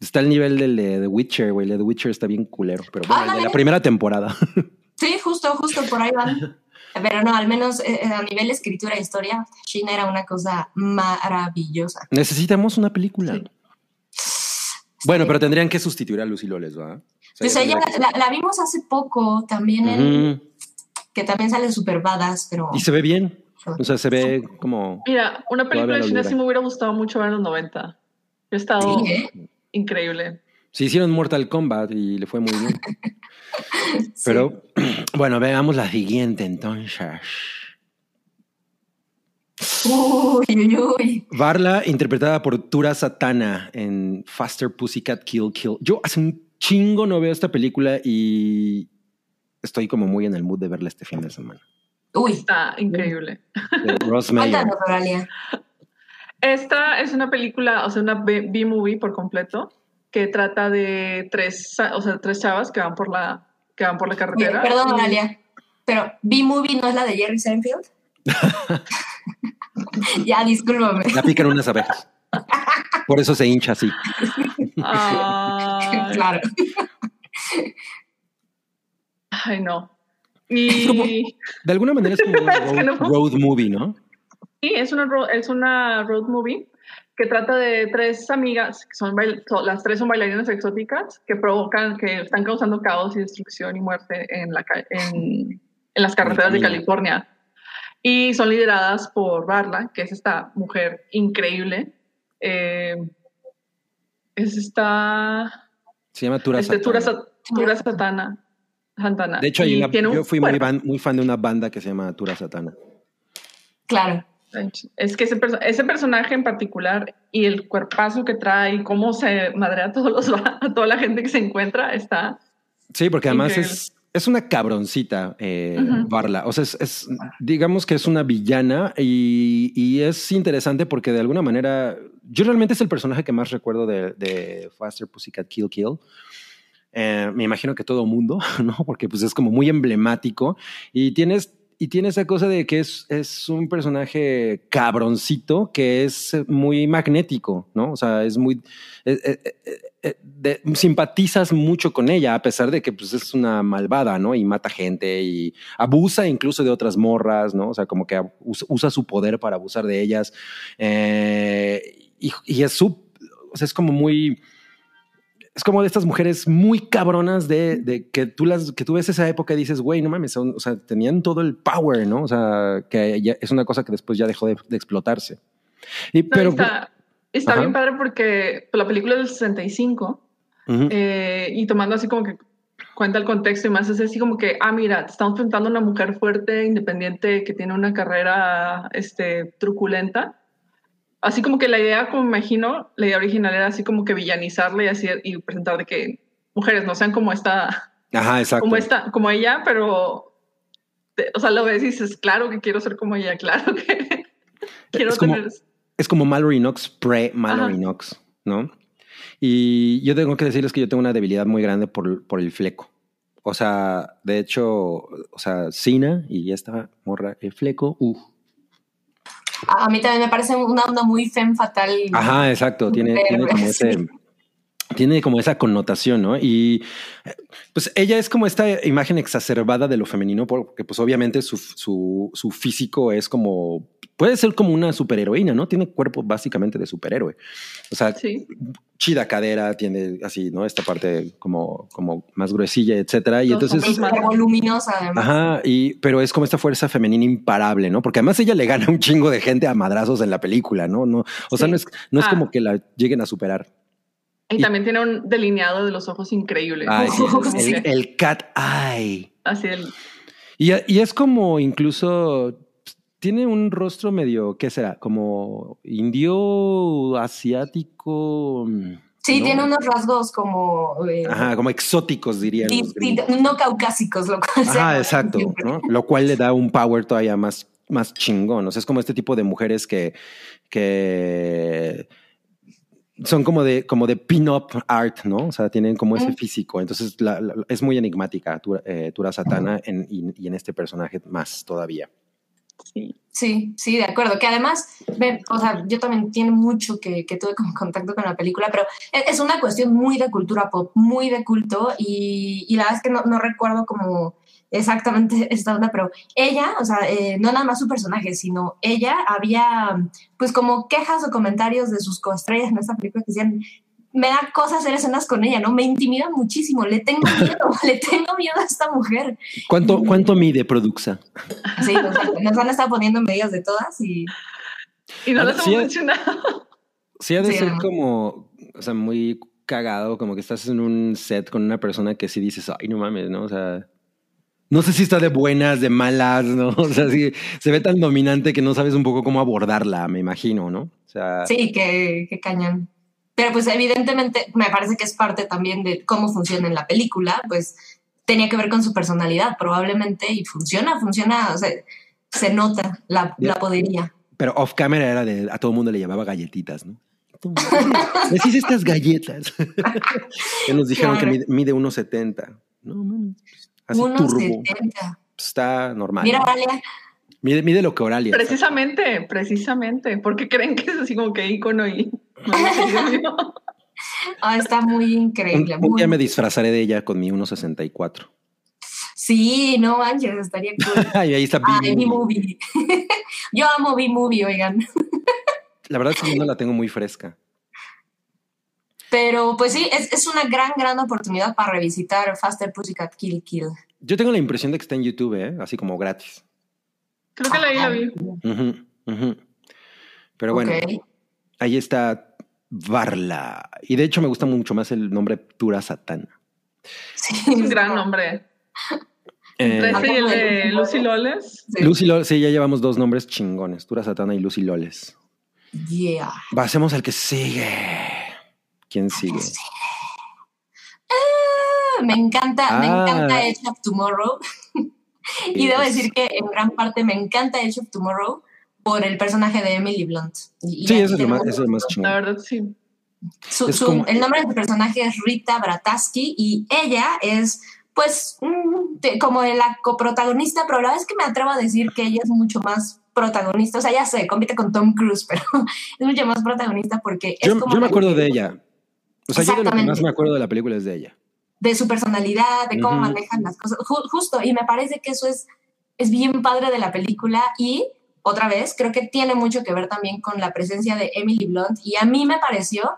está el nivel del de The Witcher, güey. El de The Witcher está bien culero. Pero bueno, el de la primera temporada. Sí, justo, justo por ahí van. Pero no, al menos eh, a nivel escritura e historia, Sheena era una cosa maravillosa. Necesitamos una película. Sí. Bueno, pero tendrían que sustituir a Lucy Loles, ¿verdad? Pues ella la, la vimos hace poco también, en- que también sale super badass, pero... Y se ve bien. O sea, se ve como. Mira, una película de China sí me hubiera gustado mucho ver en los 90. Yo he estado Sí, ¿eh? increíble. Se hicieron Mortal Kombat y le fue muy bien. Sí. Pero bueno, veamos la siguiente entonces. Uy, uy, uy. Varla, interpretada por Tura Satana en Faster Pussycat Kill Kill. Yo hace un chingo no veo esta película y estoy como muy en el mood de verla este fin de semana. Uy, Está increíble. Cuéntanos, Oralia. Esta es una película, o sea, una B- B-movie por completo, que trata de tres, o sea, tres chavas que van por la, que van por la carretera. Perdón, Oralia, pero B-Movie no es la de Jerry Seinfeld. ya, discúlpame. La pican unas abejas. Por eso se hincha así. Ay, claro. Ay, no. Como- Y De alguna manera es como una Es que road, no- road movie, ¿no? sí, es una, ro- es una road movie que trata de tres amigas, que son, las tres son bailarinas exóticas, que provocan, que están causando caos y destrucción y muerte en, la, en, en las carreteras de. California. Y son lideradas por Barla, que es esta mujer increíble. Eh, es esta... Se llama Tura este, Satana. Sa- Tura Satana. Santana. De hecho, hay una- yo fui muy, ban- muy fan de una banda que se llama Tura Satana. Claro. Es que ese, ese personaje en particular y el cuerpazo que trae y cómo se madrea a, todos los, a toda la gente que se encuentra está... Sí, porque además Increíble. es, es una cabroncita, eh. Barla. O sea, es, es- digamos que es una villana y, y es interesante porque de alguna manera, yo realmente es el personaje que más recuerdo de, de Faster Pussycat Kill Kill. Eh, me imagino que todo mundo, ¿no? Porque pues es como muy emblemático y tienes y tiene esa cosa de que es, es un personaje cabroncito que es muy magnético, ¿no? O sea, es muy... eh, eh, eh, de- simpatizas mucho con ella, a pesar de que pues, es una malvada, ¿no? Y mata gente y abusa incluso de otras morras, ¿no? O sea, como que usa, su poder para abusar de ellas. Y, y es su... O sea, es como muy es como de estas mujeres muy cabronas de, de que tú las que tú ves esa época y dices, güey, no mames, son- o sea, tenían todo el power, ¿no? O sea, que ya- es una cosa que después ya dejó de, de explotarse. Y, No, pero, está está bien padre porque la película es del 65 Ujú. eh, y tomando así como que cuenta el contexto y más es así como que, ah, mira, te estamos presentando a una mujer fuerte, independiente, que tiene una carrera este, truculenta. Así como que la idea, como me imagino, la idea original era así como que villanizarla y, así, y presentar de que mujeres no sean como esta, Ajá, exacto. como esta, como ella, pero, te- o sea, lo ves y dices, claro que quiero ser como ella, claro que quiero Es como- tener... es como Mallory Knox pre-Mallory Ajá. Knox, ¿no? Y yo tengo que decirles que yo tengo una debilidad muy grande por, por el fleco. O sea, de hecho, o sea, Sina y esta morra, el fleco, uh. A mí también me parece una onda muy femme fatal. Ajá, exacto. Tiene, Pero, tiene como sí. Tiene como esa connotación, ¿no? Y pues ella es como esta imagen exacerbada de lo femenino, porque pues obviamente su, su, su físico es como, puede ser como una superheroína, ¿no? Tiene cuerpo básicamente de superhéroe. O sea, Sí. chida cadera, tiene así, ¿no? Esta parte como, como más gruesilla, etcétera. Y Los entonces... más- voluminosa además. Ajá, y, pero es como esta fuerza femenina imparable, ¿no? Porque además ella le gana un chingo de gente a madrazos en la película, ¿no? no o sea, Sí. no es, no es Ah. como que la lleguen a superar. Y, Y- también tiene un delineado de los ojos increíble. Sí, el, cat eye. Así el, Y, y es como incluso tiene un rostro medio, ¿qué será? Como indio, asiático. Sí, ¿no? tiene unos rasgos como eh, Ajá, como exóticos, gringos. no caucásicos, lo cual Ajá, exacto. Lo cual le da un power todavía más, más chingón. O sea, es como este tipo de mujeres que, que son como de, como de pin-up art, ¿no? O sea, tienen como ese físico. Entonces, la- la- es muy enigmática Tura, eh, Tura Satana en- y, y en este personaje más todavía. sí. Sí, sí, de acuerdo. Que además, ve, o sea, yo también tiene mucho que, que tuve como contacto con la película, pero es, es una cuestión muy de cultura pop, muy de culto, y, y la verdad es que no, no recuerdo como exactamente esta onda, pero ella, o sea, eh, no nada más su personaje, sino ella había, pues como quejas o comentarios de sus coestrellas en esta película que decían, me da cosa hacer escenas con ella, ¿no? Me intimida muchísimo, le tengo miedo, le tengo miedo a esta mujer. ¿Cuánto, cuánto mide Produxa? Sí, nos, nos han estado poniendo en medias de todas y... Y no Ahora, les sí, hemos mencionado. Sí, ha de Sí, ser además. como, o sea, muy cagado, como que estás en un set con una persona que sí dices, ay, no mames, ¿no? O sea, no sé si está de buenas, de malas, ¿no? O sea, sí, se ve tan dominante que no sabes un poco cómo abordarla, me imagino, ¿no? O sea, Sí, que cañón. Pero pues evidentemente me parece que es parte también de cómo funciona en la película, pues tenía que ver con su personalidad probablemente y funciona, funciona, o sea, se nota la, la podería. pero off camera era de, a todo mundo le llamaba galletitas, ¿no? Decís estas galletas. que nos dijeron Claro. que mide, mide 1.70. No, mames, así turbo. 1.70. Está normal. Mira, ¿no? Oralia, Mide, mide lo que Oralia. Precisamente, precisamente. Porque creen que es así como que ícono y. Ah, está muy increíble. un muy- día me disfrazaré de ella con mi 1.64. Sí, no manches, estaría cool. y ahí está Ay, Billy. B-Movie. Yo amo B-Movie, oigan. La verdad es que yo no la tengo muy fresca. Pero pues sí, es, es una gran, gran oportunidad para revisitar Faster Pussycat Kill Kill. Yo tengo la impresión de que está en YouTube, ¿eh? así como gratis. Creo que la, la vi. Pero bueno, ahí está Varla. Y de hecho me gusta mucho más el nombre Tura Satana. Sí, Es un gran nombre. Eh, y el de Lucy Lucy Loles. Sí. Lucy Loles, sí, ya llevamos dos nombres chingones, Tura Satana y Lucy Loles. Yeah. Pasemos al que sigue. ¿Quién sigue? Ah, Me encanta, me Ah. encanta Edge of Tomorrow. y debo Es- decir que en gran parte me encanta Edge of Tomorrow por el personaje de Emily Blunt. Y- Sí, eso es lo más, eso es lo más La chingón. verdad, sí. su- es su- como- El nombre de su personaje es Rita Brataski y ella es, pues, mm, como de la coprotagonista, pero la vez que me atrevo a decir que ella es mucho más protagonista. O sea, ya sé, compite con Tom Cruise, pero es mucho más protagonista porque es Yo, como yo me la- acuerdo de ella. O sea, yo de lo que más me acuerdo de la película es de ella. de su personalidad, de cómo Ujú. manejan las cosas. Ju- justo, y me parece que eso es, es bien padre de la película y otra vez, creo que tiene mucho que ver también con la presencia de Emily Blunt y a mí me pareció,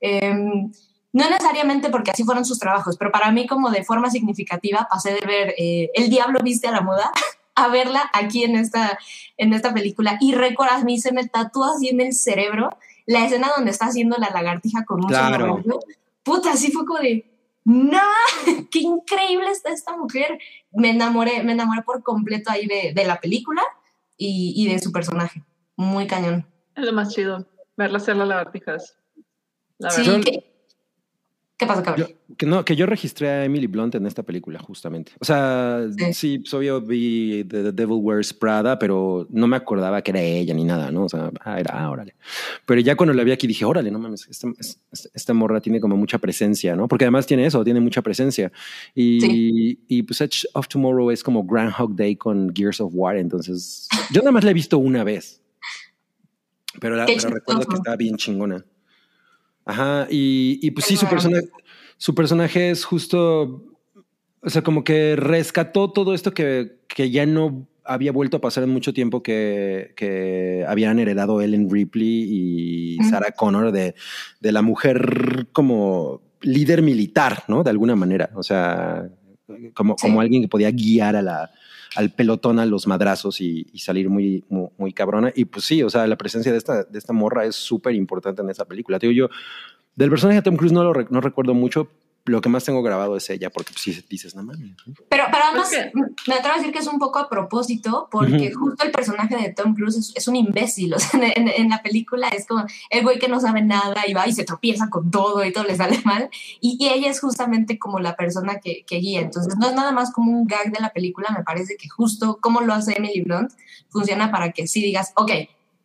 em, no necesariamente porque así fueron sus trabajos, pero para mí como de forma significativa pasé de ver eh, El Diablo Viste a la Moda a verla aquí en esta, en esta película y recuerdo, a mí se me tatúa así en el cerebro la escena donde está haciendo la lagartija con un Claro. Puta, así fue como de, ¡no! ¡Qué increíble está esta mujer! Me enamoré, me enamoré por completo ahí de, de la película y, y de su personaje. Muy cañón. Es lo más chido. Verla hacer las lagartijas. La Sí, verdad. ¿Qué, ¿qué pasó, cabrón? Yo- que no, que yo registré a Emily Blunt en esta película, justamente. O sea, Sí. sí, pues, obvio vi The, The Devil Wears Prada, pero no me acordaba que era ella ni nada, ¿no? O sea, ah, era, ah, órale. Pero ya cuando la vi aquí dije, órale, no mames, esta, es- es- esta morra tiene como mucha presencia, ¿no? Porque además tiene eso, tiene mucha presencia. Y, Sí. y pues Edge of Tomorrow es como Groundhog Day con Gears of War, entonces yo nada más la he visto una vez. Pero, la- pero recuerdo que estaba bien chingona. Ajá, y, y pues sí, su personaje, su personaje es justo, o sea, como que rescató todo esto que, que ya no había vuelto a pasar en mucho tiempo que, que habían heredado Ellen Ripley y. Sarah Connor de, de la mujer como líder militar, ¿no? De alguna manera, o sea, como, Sí. como alguien que podía guiar a la, al pelotón a los madrazos y, salir muy, muy, muy cabrona. Y pues sí, o sea, la presencia de esta, de esta morra es súper importante en esa película. Te digo yo, del personaje de Tom Cruise no lo re- no recuerdo mucho. Lo que más tengo grabado es ella, porque pues, sí dices, no mames. Pero, pero además, me atrevo a decir que es un poco a propósito, porque justo el personaje de Tom Cruise es, es un imbécil. O sea, en, en- en la película es como el güey que no sabe nada y va y se tropieza con todo y todo le sale mal. Y, y ella es justamente como la persona que, que guía. Entonces, no es nada más como un gag de la película. Me parece que justo como lo hace Emily Blunt funciona para que sí digas, ok.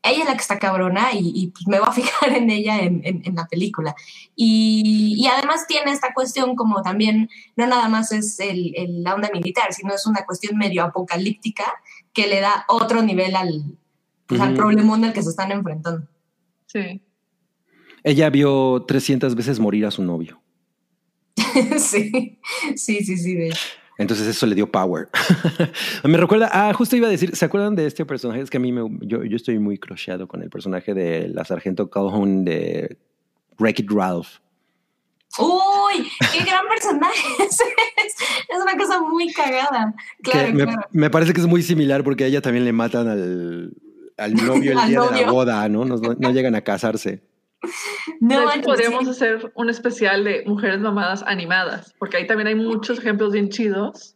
Ella es la que está cabrona y, y, pues me voy a fijar en ella en, en- en la película. Y, y además tiene esta cuestión como también no nada más es el, el- la onda militar, sino es una cuestión medio apocalíptica que le da otro nivel al, pues, al Ujú. problemón al que se están enfrentando. Sí. Ella vio 300 veces morir a su novio. sí, sí, sí, sí, de hecho. Entonces eso le dio power. me recuerda, ah, justo iba a decir, ¿se acuerdan de este personaje? Es que a mí me, yo, yo estoy muy crocheado con el personaje de la sargento Calhoun de Wreck-It Ralph. ¡Uy! ¡Qué gran personaje! es, es una cosa muy cagada. Claro, que me, claro. me parece que es muy similar porque a ella también le matan al, al novio el Al día de la boda, no- no llegan a casarse. No, de hecho, manches, podríamos sí. hacer un especial de mujeres mamadas animadas, porque ahí también hay muchos ejemplos bien chidos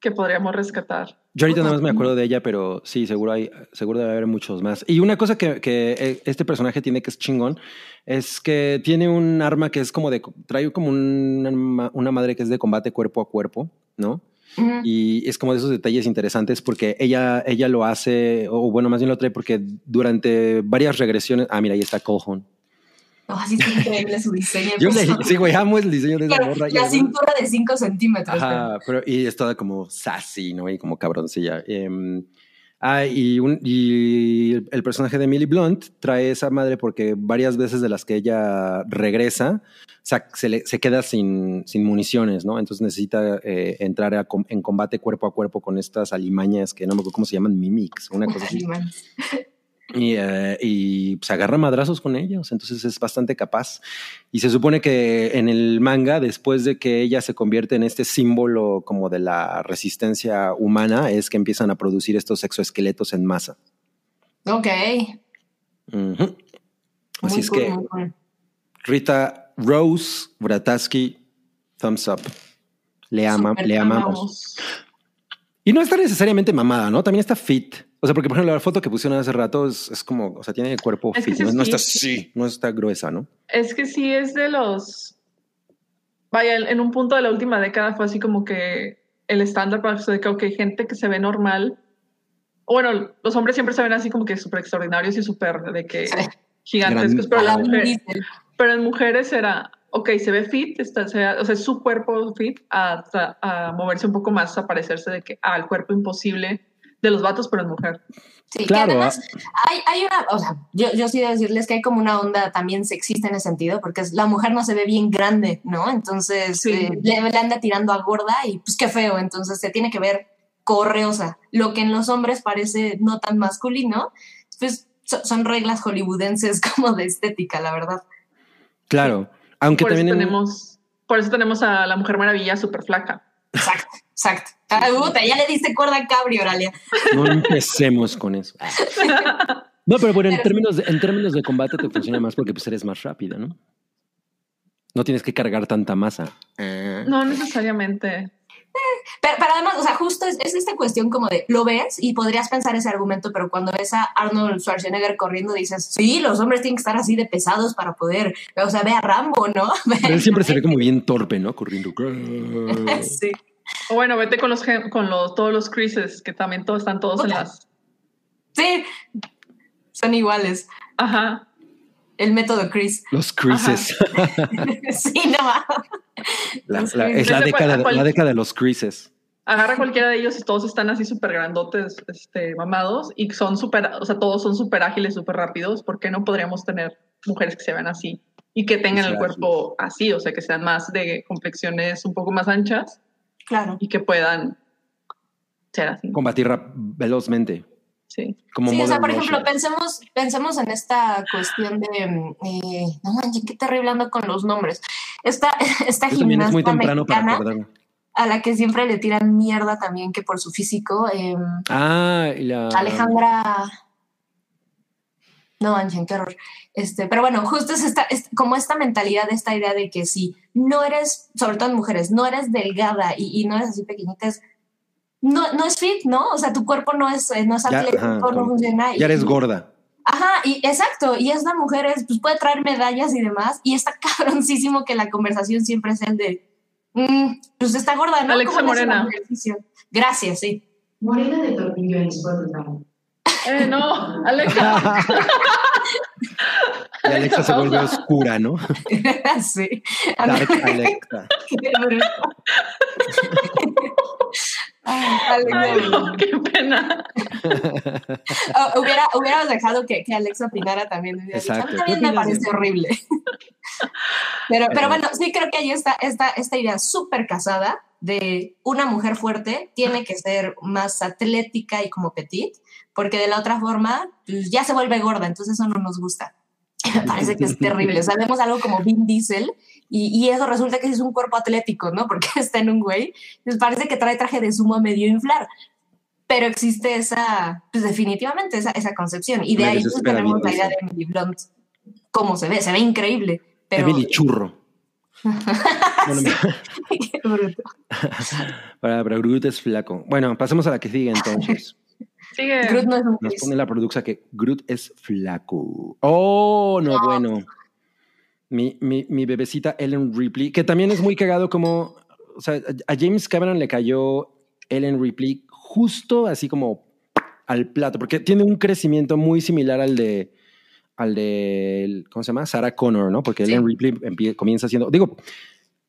que podríamos rescatar. Yo ahorita nada más me acuerdo de ella, pero sí, seguro hay, seguro debe haber muchos más. Y una cosa que, que eh, este personaje tiene que es chingón es que tiene un arma que es como de, trae como una, ma- una madre que es de combate cuerpo a cuerpo, ¿no? Ujú. Y es como de esos detalles interesantes porque ella, ella lo hace, o bueno, más bien lo trae porque durante varias regresiones, ah, mira, ahí está Calhoun. Oh, sí, es increíble su diseño. Yo le, sí, güey, amo el diseño de esa y la además- cintura de 5 centímetros. Ajá, pero y es toda como sassy, ¿no? Y como cabroncilla. Em, ah, y, un- y el- personaje de Emily Blunt trae esa madre porque varias veces de las que ella regresa, se, le- se queda sin, municiones, ¿no? Entonces necesita eh, entrar en combate cuerpo a cuerpo con estas alimañas que no me acuerdo cómo se llaman, mimics, una cosa así. Y, eh, y se agarra madrazos con ellos, entonces es bastante capaz. Y se supone que en el manga, después de que ella se convierte en este símbolo como de la resistencia humana, es que empiezan a producir estos exoesqueletos en masa. Ok. Así Muy es cool, que cool. Rita Rose Brataski, thumbs up. Le, ama, Súper le amamos. Y no está necesariamente mamada, ¿no? También está fit. O sea, porque por ejemplo la foto que pusieron hace rato es, es como, o sea, tiene el cuerpo Es sí no, es no está así, no está gruesa, ¿no? Es que sí es de los. Vaya, en un punto de la última década fue así como que el estándar para eso de que, ok, gente que se ve normal. Bueno, los hombres siempre se ven así como que súper extraordinarios y súper de que Sí. gigantescos, Gran- pero, la mujer, pero en mujeres era, ok, se ve fit, está, se- o sea, es su cuerpo fit, a, a moverse un poco más, a parecerse de que al cuerpo imposible de los vatos, pero en mujer. Sí, Claro, que además hay, hay una, o sea, yo, yo sí debo decirles que hay como una onda también sexista en ese sentido, porque es- la mujer no se ve bien grande, ¿no? Entonces Sí. eh, le, le anda tirando a gorda y pues qué feo, entonces se tiene que ver correosa. Lo que en los hombres parece no tan masculino, pues so- son reglas hollywoodenses como de estética, la verdad. Claro. Aunque Por eso, también en- tenemos, por eso tenemos a la Mujer Maravilla súper flaca. Exacto, exacto. Ah, puta, ya le diste cuerda a Cabri, Oralia. no empecemos con eso. No, pero bueno, en términos, de, en términos de combate te funciona más porque pues eres más rápida, ¿no? No tienes que cargar tanta masa. Ah. No necesariamente. Pero, pero además, o sea, justo es, es esta cuestión como de, lo ves y podrías pensar ese argumento, pero cuando ves a Arnold Schwarzenegger corriendo dices, sí, los hombres tienen que estar así de pesados para poder, o sea, ve a Rambo, ¿no? Pero él siempre se ve como bien torpe, ¿no? Corriendo. sí. O bueno, vete con los con los, todos los creases, que también todos están todos en las. Sí, son iguales. Ajá. El método Chris. Los creases. sí, no va. La- Los la- creases. es la década, de- la década de los creases. Agarra cualquiera de ellos y todos están así súper grandotes, este, mamados, y son súper, o sea, todos son súper ágiles, súper rápidos. ¿Por qué no podríamos tener mujeres que se vean así y que tengan el cuerpo así, o sea, que sean más de complexiones un poco más anchas Claro. y que puedan ser así. Combatir velozmente. Sí. Como Sí, o sea, por ejemplo, pensemos, pensemos en esta cuestión de, mm, eh, no manches, qué terrible ando con los nombres. Esta, esta también es muy gimnasta temprano para mexicana acordarme. a la que siempre le tiran mierda también que por su físico, eh, Ah, y la. Alejandra. No, Anchen, qué horror. Este, pero bueno, justo es, esta, es como esta mentalidad, esta idea de que si no eres, sobre todo en mujeres, no eres delgada y, y no eres así pequeñita, es- no, no es fit, ¿no? O sea, tu cuerpo no es, eh, no es Ya, atlético, ajá, no funciona. y- Ya eres gorda. Ajá, y exacto, y esta mujer es, pues puede traer medallas y demás, y está cabroncísimo que la conversación siempre es el de, mm, pues está gorda, ¿no? Alexa ¿Cómo le hace Morena. Gracias, sí. Morena de tornillo en Spotify. Eh, no, Alexa. Y Alexa se vuelve oscura, ¿no? sí. Dark Alexa. Ay, Alexa. Ay, no, qué pena. Oh, hubiera, hubiéramos dejado que, que Alexa opinara también. hubiera dicho, Exacto. A mí ¿Qué también me parece horrible. Pero, pero Pero- bueno, sí creo que ahí está esta, esta idea súper casada de una mujer fuerte tiene que ser más atlética y como petit, porque de la otra forma pues, ya se vuelve gorda, entonces eso no nos gusta. Me parece que es terrible. O sea, vemos algo como Vin Diesel y, y eso resulta que es un cuerpo atlético, ¿no? Porque está en un güey. Pues parece que trae traje de sumo a medio inflar. Pero existe esa, pues definitivamente esa, esa concepción. Y de Me ahí pues, tenemos la idea de Emily Blunt. Cómo se ve, se ve increíble. Pero Emily Churro. Bueno, Qué bruto. para, para Groot es flaco. Bueno, pasemos a la que sigue entonces. Sigue. Groot no es un Nos pone la producción que Groot es flaco. Oh, no, bueno. Mi, mi, mi bebecita Ellen Ripley, que también es muy cagado como, o sea, a James Cameron le cayó Ellen Ripley justo así como al plato, porque tiene un crecimiento muy similar al de, al de, ¿cómo se llama? Sarah Connor, ¿no? Porque Sí. Ellen Ripley empie- comienza siendo, digo,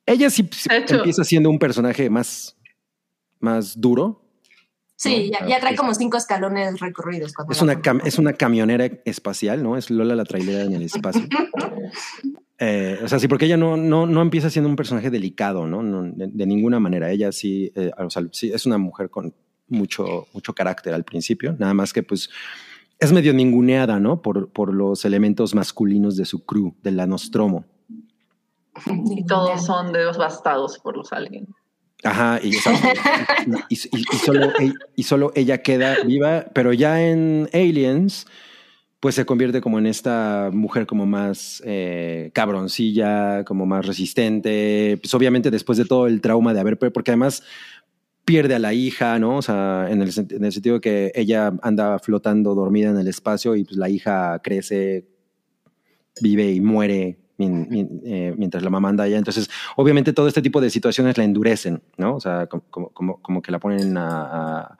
ella sí empieza siendo un personaje más, más duro, Sí, ¿no? ya, ya trae como cinco escalones recorridos. cuando Es una, cam- es una camionera espacial, ¿no? Es Lola la trailera en el espacio. Eh, o sea, sí, porque ella no, no, no empieza siendo un personaje delicado, ¿no? No, de, de ninguna manera. Ella sí, eh, o sea, sí, es una mujer con mucho, mucho carácter al principio, nada más que pues es medio ninguneada, ¿no? Por, por los elementos masculinos de su crew, de la Nostromo. Y todos son devastados por los aliens. Ajá, e- y solo ella queda viva, pero ya en Aliens, pues se convierte como en esta mujer como más eh, cabroncilla, como más resistente, pues obviamente después de todo el trauma de haber, porque además pierde a la hija, ¿no? O sea, en el, en el sentido que ella anda flotando dormida en el espacio y pues la hija crece, vive y muere mientras la mamá anda allá. Entonces, obviamente todo este tipo de situaciones la endurecen, ¿no? O sea, como, como- como, que la ponen a, a-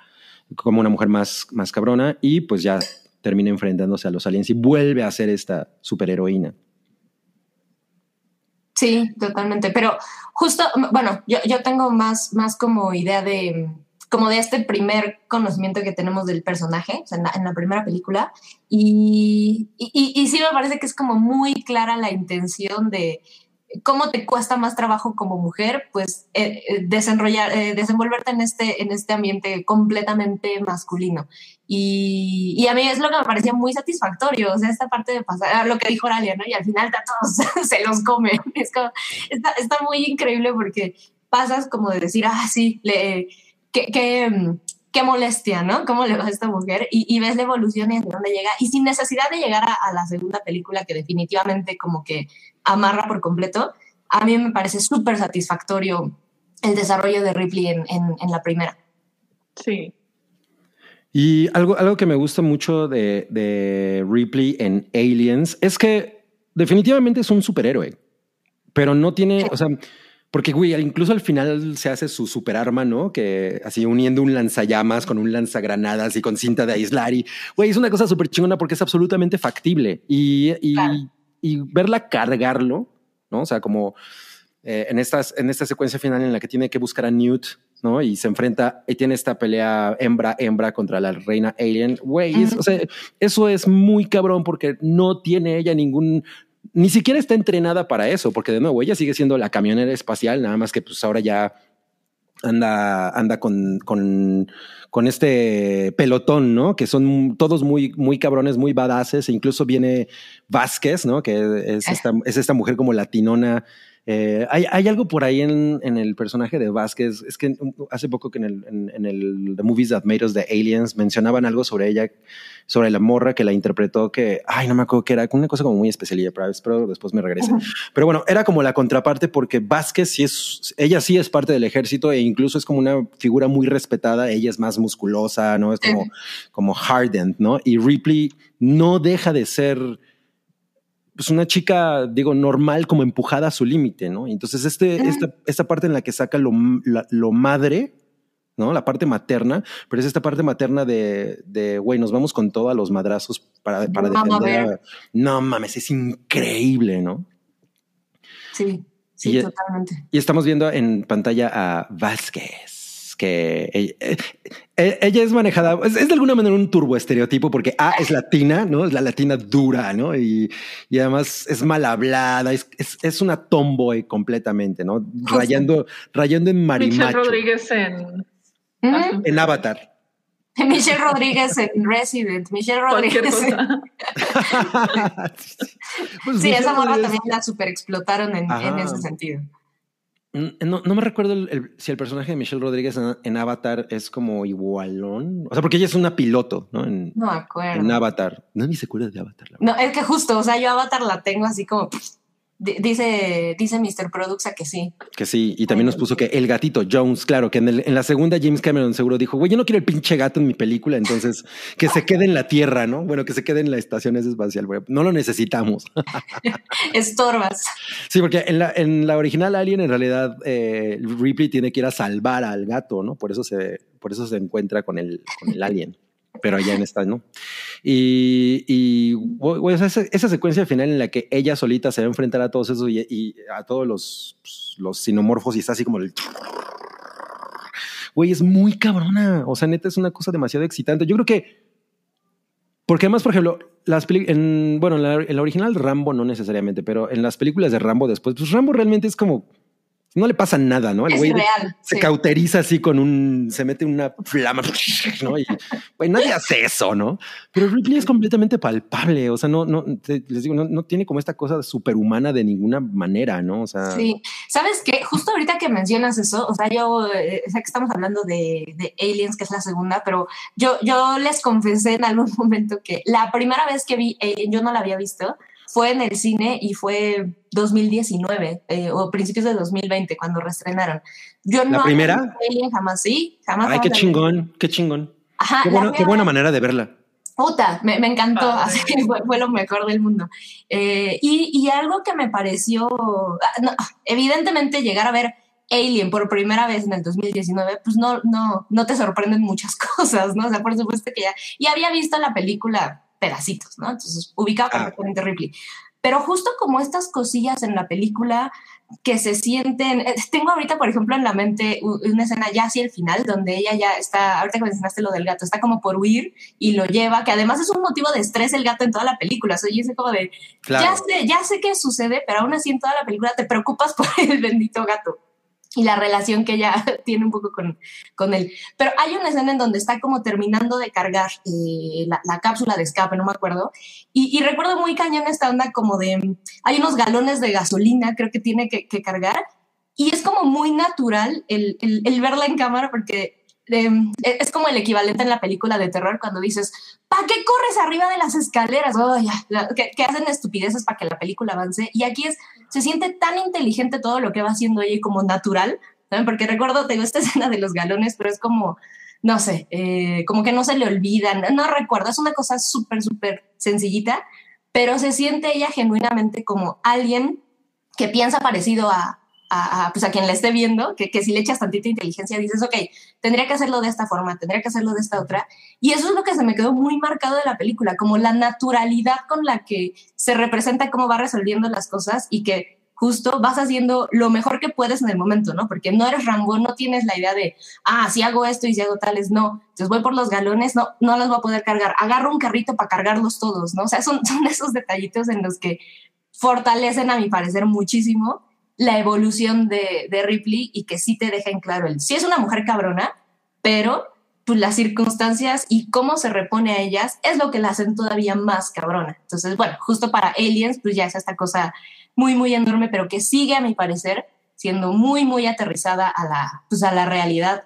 como una mujer más, más cabrona y pues ya termina enfrentándose a los aliens y vuelve a ser esta superheroína. Sí, totalmente. Pero justo, bueno, yo, yo tengo más, más como idea de como de este primer conocimiento que tenemos del personaje, o sea, en, la, en la primera película, y, y, y sí me parece que es como muy clara la intención de cómo te cuesta más trabajo como mujer, pues eh, eh, desenrollar, eh, desenvolverte en este, en este ambiente completamente masculino. Y, y, a mí es lo que me parecía muy satisfactorio, o sea, esta parte de pasar, lo que dijo Oralia, ¿no? Y al final a todos se los comen. Es como, está, está, muy increíble porque pasas como de decir, ah, sí, le, qué, qué, qué molestia, ¿no? ¿Cómo le va a esta mujer? Y, y, ves la evolución y hasta dónde llega. Y sin necesidad de llegar a, a la segunda película, que definitivamente como que amarra por completo, a mí me parece súper satisfactorio el desarrollo de Ripley en, en, en la primera. Sí, y algo, algo que me gusta mucho de, de, Ripley en Aliens es que definitivamente es un superhéroe, pero no tiene, o sea, porque güey, incluso al final se hace su superarma, ¿no? Que así uniendo un lanzallamas con un lanzagranadas y con cinta de aislar y güey, es una cosa súper chingona porque es absolutamente factible y, y, claro. y, verla cargarlo, ¿no? O sea, como eh, en, estas, en esta secuencia final en la que tiene que buscar a Newt ¿no? Y se enfrenta y tiene esta pelea hembra-hembra contra la reina alien. Güey, uh -huh. o sea, eso es muy cabrón porque no tiene ella ningún ni siquiera está entrenada para eso, porque de nuevo ella sigue siendo la camionera espacial, nada más que pues ahora ya anda, anda con, con, con este pelotón, ¿no? Que son todos muy, muy cabrones, muy badasses. E incluso viene Vázquez, ¿no? Que es esta, es esta mujer como latinona eh, hay, hay, algo por ahí en, en, el personaje de Vázquez. Es que hace poco que en el, en, en, el The Movies That Made Us the Aliens mencionaban algo sobre ella, sobre la morra que la interpretó, que, ay, no me acuerdo que era una cosa como muy especial, pero después me regrese. Pero bueno, era como la contraparte porque Vázquez sí es, ella sí es parte del ejército e incluso es como una figura muy respetada. Ella es más musculosa, ¿no? Es como, como hardened, ¿no? Y Ripley no deja de ser pues una chica, digo, normal, como empujada a su límite, ¿no? Entonces, este, esta, esta parte en la que saca lo, lo madre, ¿no? La parte materna, pero es esta parte materna de, de güey, nos vamos con todo a los madrazos para, para defender. No mames, es increíble, ¿no? Sí, sí, totalmente. Y estamos viendo en pantalla a Vázquez que ella, eh, eh, ella es manejada, es, de alguna manera un turbo estereotipo porque A es latina, ¿no? Es la latina dura, ¿no? Y, y además es mal hablada, es, es, es, una tomboy completamente, ¿no? Rayando, rayando en marimacho. Michelle Rodríguez en... ¿Mm? En Avatar. Michelle Rodríguez en Resident. Michelle Rodríguez. pues sí, esa morra también la super explotaron en, en ese sentido. No, no me recuerdo el, si el personaje de Michelle Rodríguez en, Avatar es como igualón. O sea, porque ella es una piloto, ¿no? En, no acuerdo. En Avatar. No ni se acuerda de Avatar. no, es que justo, o sea, yo Avatar la tengo así como Dice, dice Mr. Produxa que sí. Que sí, y también nos puso que el gatito Jones, claro, que en, el, en la segunda James Cameron seguro dijo, güey, yo no quiero el pinche gato en mi película, entonces que se quede en la Tierra, ¿no? Bueno, que se quede en la estación espacial, güey, no lo necesitamos. Estorbas. Sí, porque en la, en la original Alien, en realidad, eh, Ripley tiene que ir a salvar al gato, ¿no? Por eso se, por eso se encuentra con el, con el alien pero allá en esta, ¿no? Y, y esa, esa, secuencia final en la que ella solita se va a enfrentar a todos esos y, a todos los, los sinomorfos y está así como el... Güey, es muy cabrona. O sea, neta, es una cosa demasiado excitante. Yo creo que... Porque además, por ejemplo, las en, bueno, en la, en la original Rambo no necesariamente, pero en las películas de Rambo después, pues Rambo realmente es como no le pasa nada, ¿no? El güey se cauteriza así con un, se mete una flama, ¿no? Y nadie hace eso, ¿no? Pero Ripley es completamente palpable, o sea, no, no, les digo, no, no tiene como esta cosa superhumana de ninguna manera, ¿no? O sea. Sí, sabes que justo ahorita que mencionas eso, o sea, yo eh, sé que estamos hablando de, de, Aliens, que es la segunda, pero yo, yo les confesé en algún momento que la primera vez que vi Alien, yo no la había visto, fue en el cine y fue 2019 eh, o principios de 2020 cuando reestrenaron. Yo ¿La primera? Alien jamás, sí, jamás. Ay, qué chingón, qué chingón. Ajá, qué, buena manera de verla. Puta, me, me encantó, así fue, fue, lo mejor del mundo. Eh, y, y, algo que me pareció, ah, evidentemente llegar a ver Alien por primera vez en el 2019, pues no, no, no te sorprenden muchas cosas, ¿no? O sea, por supuesto que ya, y había visto la película pedacitos, ¿no? Entonces ubicaba ah. perfectamente Ripley. Pero justo como estas cosillas en la película que se sienten, eh, tengo ahorita, por ejemplo, en la mente una escena ya hacia el final, donde ella ya está, ahorita que mencionaste lo del gato, está como por huir y lo lleva, que además es un motivo de estrés el gato en toda la película, soy ese como de, ya sé, ya sé qué sucede, pero aún así en toda la película te preocupas por el bendito gato y la relación que ella tiene un poco con, con él. Pero hay una escena en donde está como terminando de cargar eh, la, cápsula de escape, no me acuerdo, y, recuerdo muy cañón esta onda como de, hay unos galones de gasolina, creo que tiene que, cargar, y es como muy natural el, el verla en cámara porque Em, e, es como el equivalente en la película de terror cuando dices, ¿para qué corres arriba de las escaleras? Oh, que, hacen estupideces para que la película avance. Y aquí es, se siente tan inteligente todo lo que va haciendo ella como natural. Porque recuerdo, tengo esta escena de los galones, pero es como, no sé, eh, como que no se le olvidan, no recuerdo, es una cosa súper, súper sencillita, pero se siente ella genuinamente como alguien que piensa parecido a, a, pues a quien la esté viendo, que, que, si le echas tantita inteligencia dices, ok, tendría que hacerlo de esta forma, tendría que hacerlo de esta otra. Y eso es lo que se me quedó muy marcado de la película, como la naturalidad con la que se representa cómo va resolviendo las cosas y que justo vas haciendo lo mejor que puedes en el momento, ¿no? Porque no eres Rambo, no tienes la idea de, ah, si hago esto y si hago tales, no. Entonces voy por los galones, no, no los voy a poder cargar. Agarro un carrito para cargarlos todos, ¿no? O sea, son, son esos detallitos en los que fortalecen, a mi parecer, muchísimo la evolución de, Ripley y que sí te dejan claro el, sí es una mujer cabrona, pero pues las circunstancias y cómo se repone a ellas es lo que la hacen todavía más cabrona. Entonces, bueno, justo para Aliens, pues ya es esta cosa muy, muy enorme, pero que sigue, a mi parecer, siendo muy, muy aterrizada a la, pues a la realidad.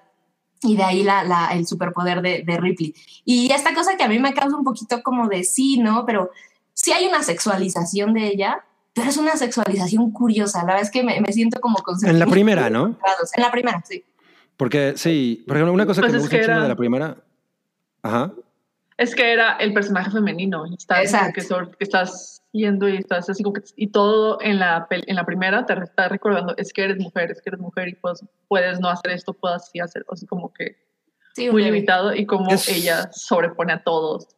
Y de ahí la, el superpoder de, de Ripley. Y esta cosa que a mí me causa un poquito como de sí, ¿no? Pero sí hay una sexualización de ella, pero es una sexualización curiosa. La verdad es que me, me siento como con En la primera, ¿no? En la primera, sí. Porque sí, por ejemplo, una cosa Pues que me es gusta que mucho era- de la primera. Ajá. Es que era el personaje femenino. y Estás, Exacto. que, estás yendo y estás así como que. Y todo en la, pel- en la primera te está recordando: es que eres mujer, es que eres mujer y pues, puedes no hacer esto, puedes así hacer. Así como que sí muy bebé. limitado y como Es- ella sobrepone a todos.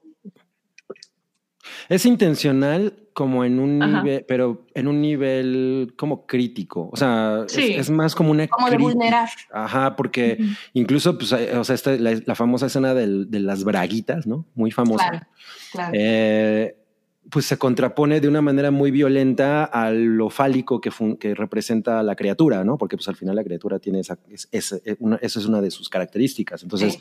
Es intencional como en un Ajá. nivel, pero en un nivel como crítico. O sea, es- Sí. es, más como una Como de vulnerar. Ajá, porque incluso, pues, o sea, esta, la, la famosa escena del- de las braguitas, ¿no? Muy famosa. Claro, claro. Eh, pues se contrapone de una manera muy violenta a lo fálico que, fun- que representa la criatura, ¿no? Porque pues al final la criatura tiene esa, es, es- eh, una- esa es una de sus características. Entonces, Sí.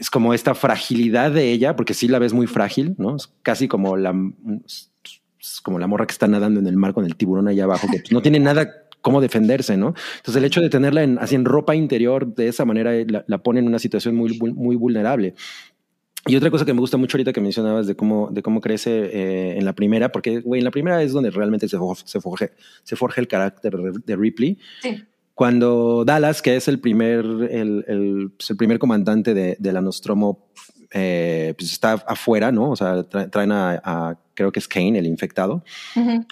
Es como esta fragilidad de ella, porque sí la ves muy frágil, ¿no? Es casi como la, es como la morra que está nadando en el mar con el tiburón allá abajo, que pues, no tiene nada cómo defenderse, ¿no? Entonces el hecho de tenerla en, así en ropa interior de esa manera eh, la, la pone en una situación muy, muy vulnerable. Y otra cosa que me gusta mucho ahorita que mencionabas de cómo, de cómo crece eh, en la primera, porque, güey, en la primera es donde realmente se, for- se, se forja el carácter de Ripley. Sí. Cuando Dallas, que es el primer, el, el, pues, el primer comandante de, de la Nostromo, eh, pues está afuera, ¿no? O sea, tra- traen a, a- creo que es Kane, el infectado.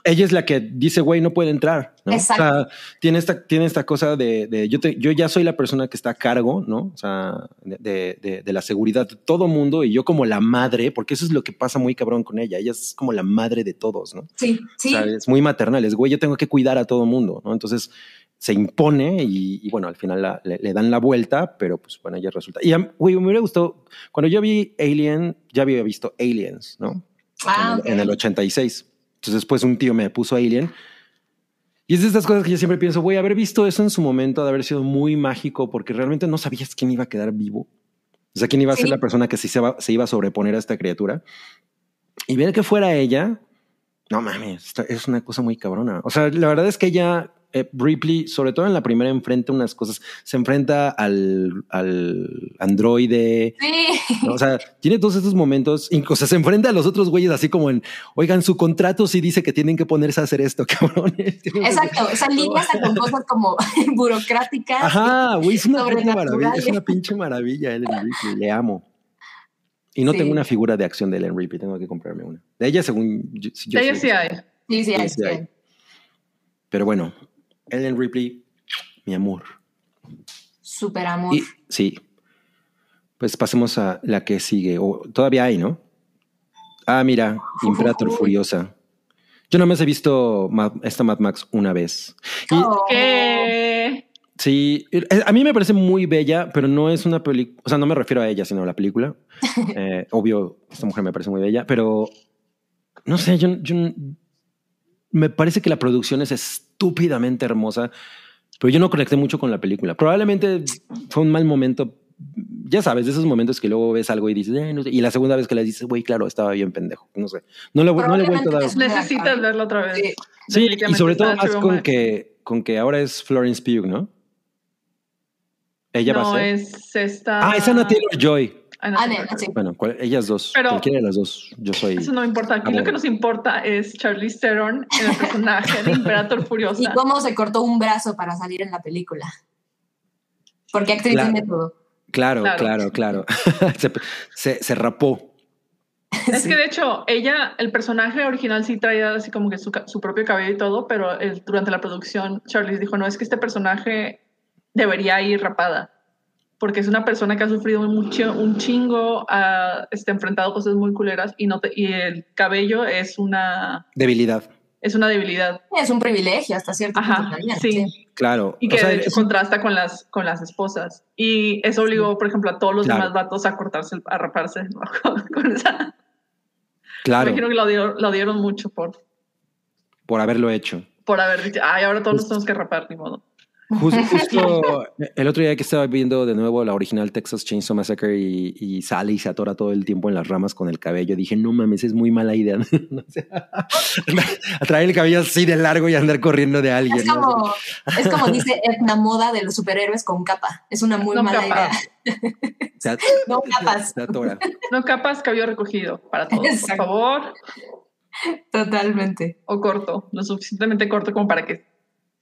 Ella es la que dice, güey, no puede entrar, ¿no? Exacto. O sea, tiene esta, tiene esta cosa de, de yo, te- yo ya soy la persona que está a cargo, ¿no? O sea, de, de- de- de la seguridad de todo mundo y yo como la madre, porque eso es lo que pasa muy cabrón con ella. Ella es como la madre de todos, ¿no? Sí, sí. O sea, es muy maternal, es güey, yo tengo que cuidar a todo mundo, ¿no? Entonces se impone y, y, bueno, al final la- le, le dan la vuelta, pero pues bueno, ella resulta. Y a mí, güey, me hubiera gustado, cuando yo vi Alien, ya había visto Aliens, ¿no? Ah, en, ok. el, en el 86. Entonces después un tío me puso Alien. Y es de estas cosas que yo siempre pienso, güey, haber visto eso en su momento, de haber sido muy mágico, porque realmente no sabías quién iba a quedar vivo. O sea, quién iba a ser la persona que sí se, va- se iba a sobreponer a esta criatura. Y ver que fuera ella, no mames, es una cosa muy cabrona. O sea, la verdad es que ella, eh, Ripley, sobre todo en la primera, enfrenta unas cosas. Se enfrenta al, al androide. Sí. ¿no? O sea, tiene todos estos momentos. O sea, se enfrenta a los otros güeyes así como en, oigan, su contrato sí dice que tienen que ponerse a hacer esto, cabrones. Exacto, esa línea está con cosas como burocráticas. Ajá, güey, es una Sobrenaturales. maravilla. Es una pinche maravilla Ellen Ripley. Le amo. Y no Sí. tengo una figura de acción de Ellen Ripley. Tengo que comprarme una. De ella, según yo, yo De ella sí hay. Sí, sí, hay. Pero bueno, Ellen Ripley, mi amor. Súper amor. Y sí. Pues pasemos a la que sigue. O todavía hay, ¿no? Ah, mira, Imperator Furiosa. Yo nada más he visto esta Mad Max una vez. Y Oh. Sí, a mí me parece muy bella, pero no es una película. O sea, no me refiero a ella, sino a la película. Eh, obvio, esta mujer me parece muy bella, pero no sé, yo, yo me parece que la producción es estúpidamente hermosa, pero yo no conecté mucho con la película. Probablemente fue un mal momento. Ya sabes, de esos momentos que luego ves algo y dices, eh, no sé. Y la segunda vez que la dices, güey, claro, estaba bien pendejo. No sé. No le, no le he vuelto a dar. Necesitas verlo otra vez. Sí. Sí, y sobre todo más con Max. que, con que ahora es Florence Pugh, ¿no? Ella va No, a ser. es esta. Ah, es Anna Taylor Joy. Ah, sí. Bueno, ¿cuál- ellas dos. Pero- cualquiera de las dos. Yo soy. Eso no importa. Aquí Ah, lo que nos importa es Charlize Theron en el personaje de Imperator Y Furiosa. cómo se cortó un brazo para salir en la película. Porque actriz Claro. tiene todo. Claro, claro, Claro. claro. se, se, se rapó. Es Sí. que de hecho, ella, el personaje original sí traía así como que su, su propio cabello y todo, pero el- durante la producción, Charlize dijo: No, es que este personaje debería ir rapada. Porque es una persona que ha sufrido mucho, un chingo, ha este, enfrentado cosas muy culeras y, no te- y el cabello es una, Debilidad. es una debilidad. Es un privilegio hasta cierto punto Ajá, también. sí. Claro. Y O que sea, de hecho es- contrasta con las, con las esposas. Y eso obligó, por ejemplo, a todos los Claro. demás vatos a cortarse, a raparse ¿no? con, con esa. claro. Me imagino que lo, dio- lo dieron mucho por. por haberlo hecho. Por haber dicho, ay, ahora todos nos tenemos que rapar, ni modo. Justo, justo el otro día que estaba viendo de nuevo la original Texas Chainsaw Massacre y, y sale y se atora todo el tiempo en las ramas con el cabello, dije, no mames, es muy mala idea. No sé. Traer el cabello así de largo y andar corriendo de alguien. Es ¿no? como, es como dice Edna Moda de los superhéroes con capa. Es una muy No mala capa. idea. No capas. No capas, cabello recogido para todos, por favor. Totalmente. O corto, lo suficientemente corto como para que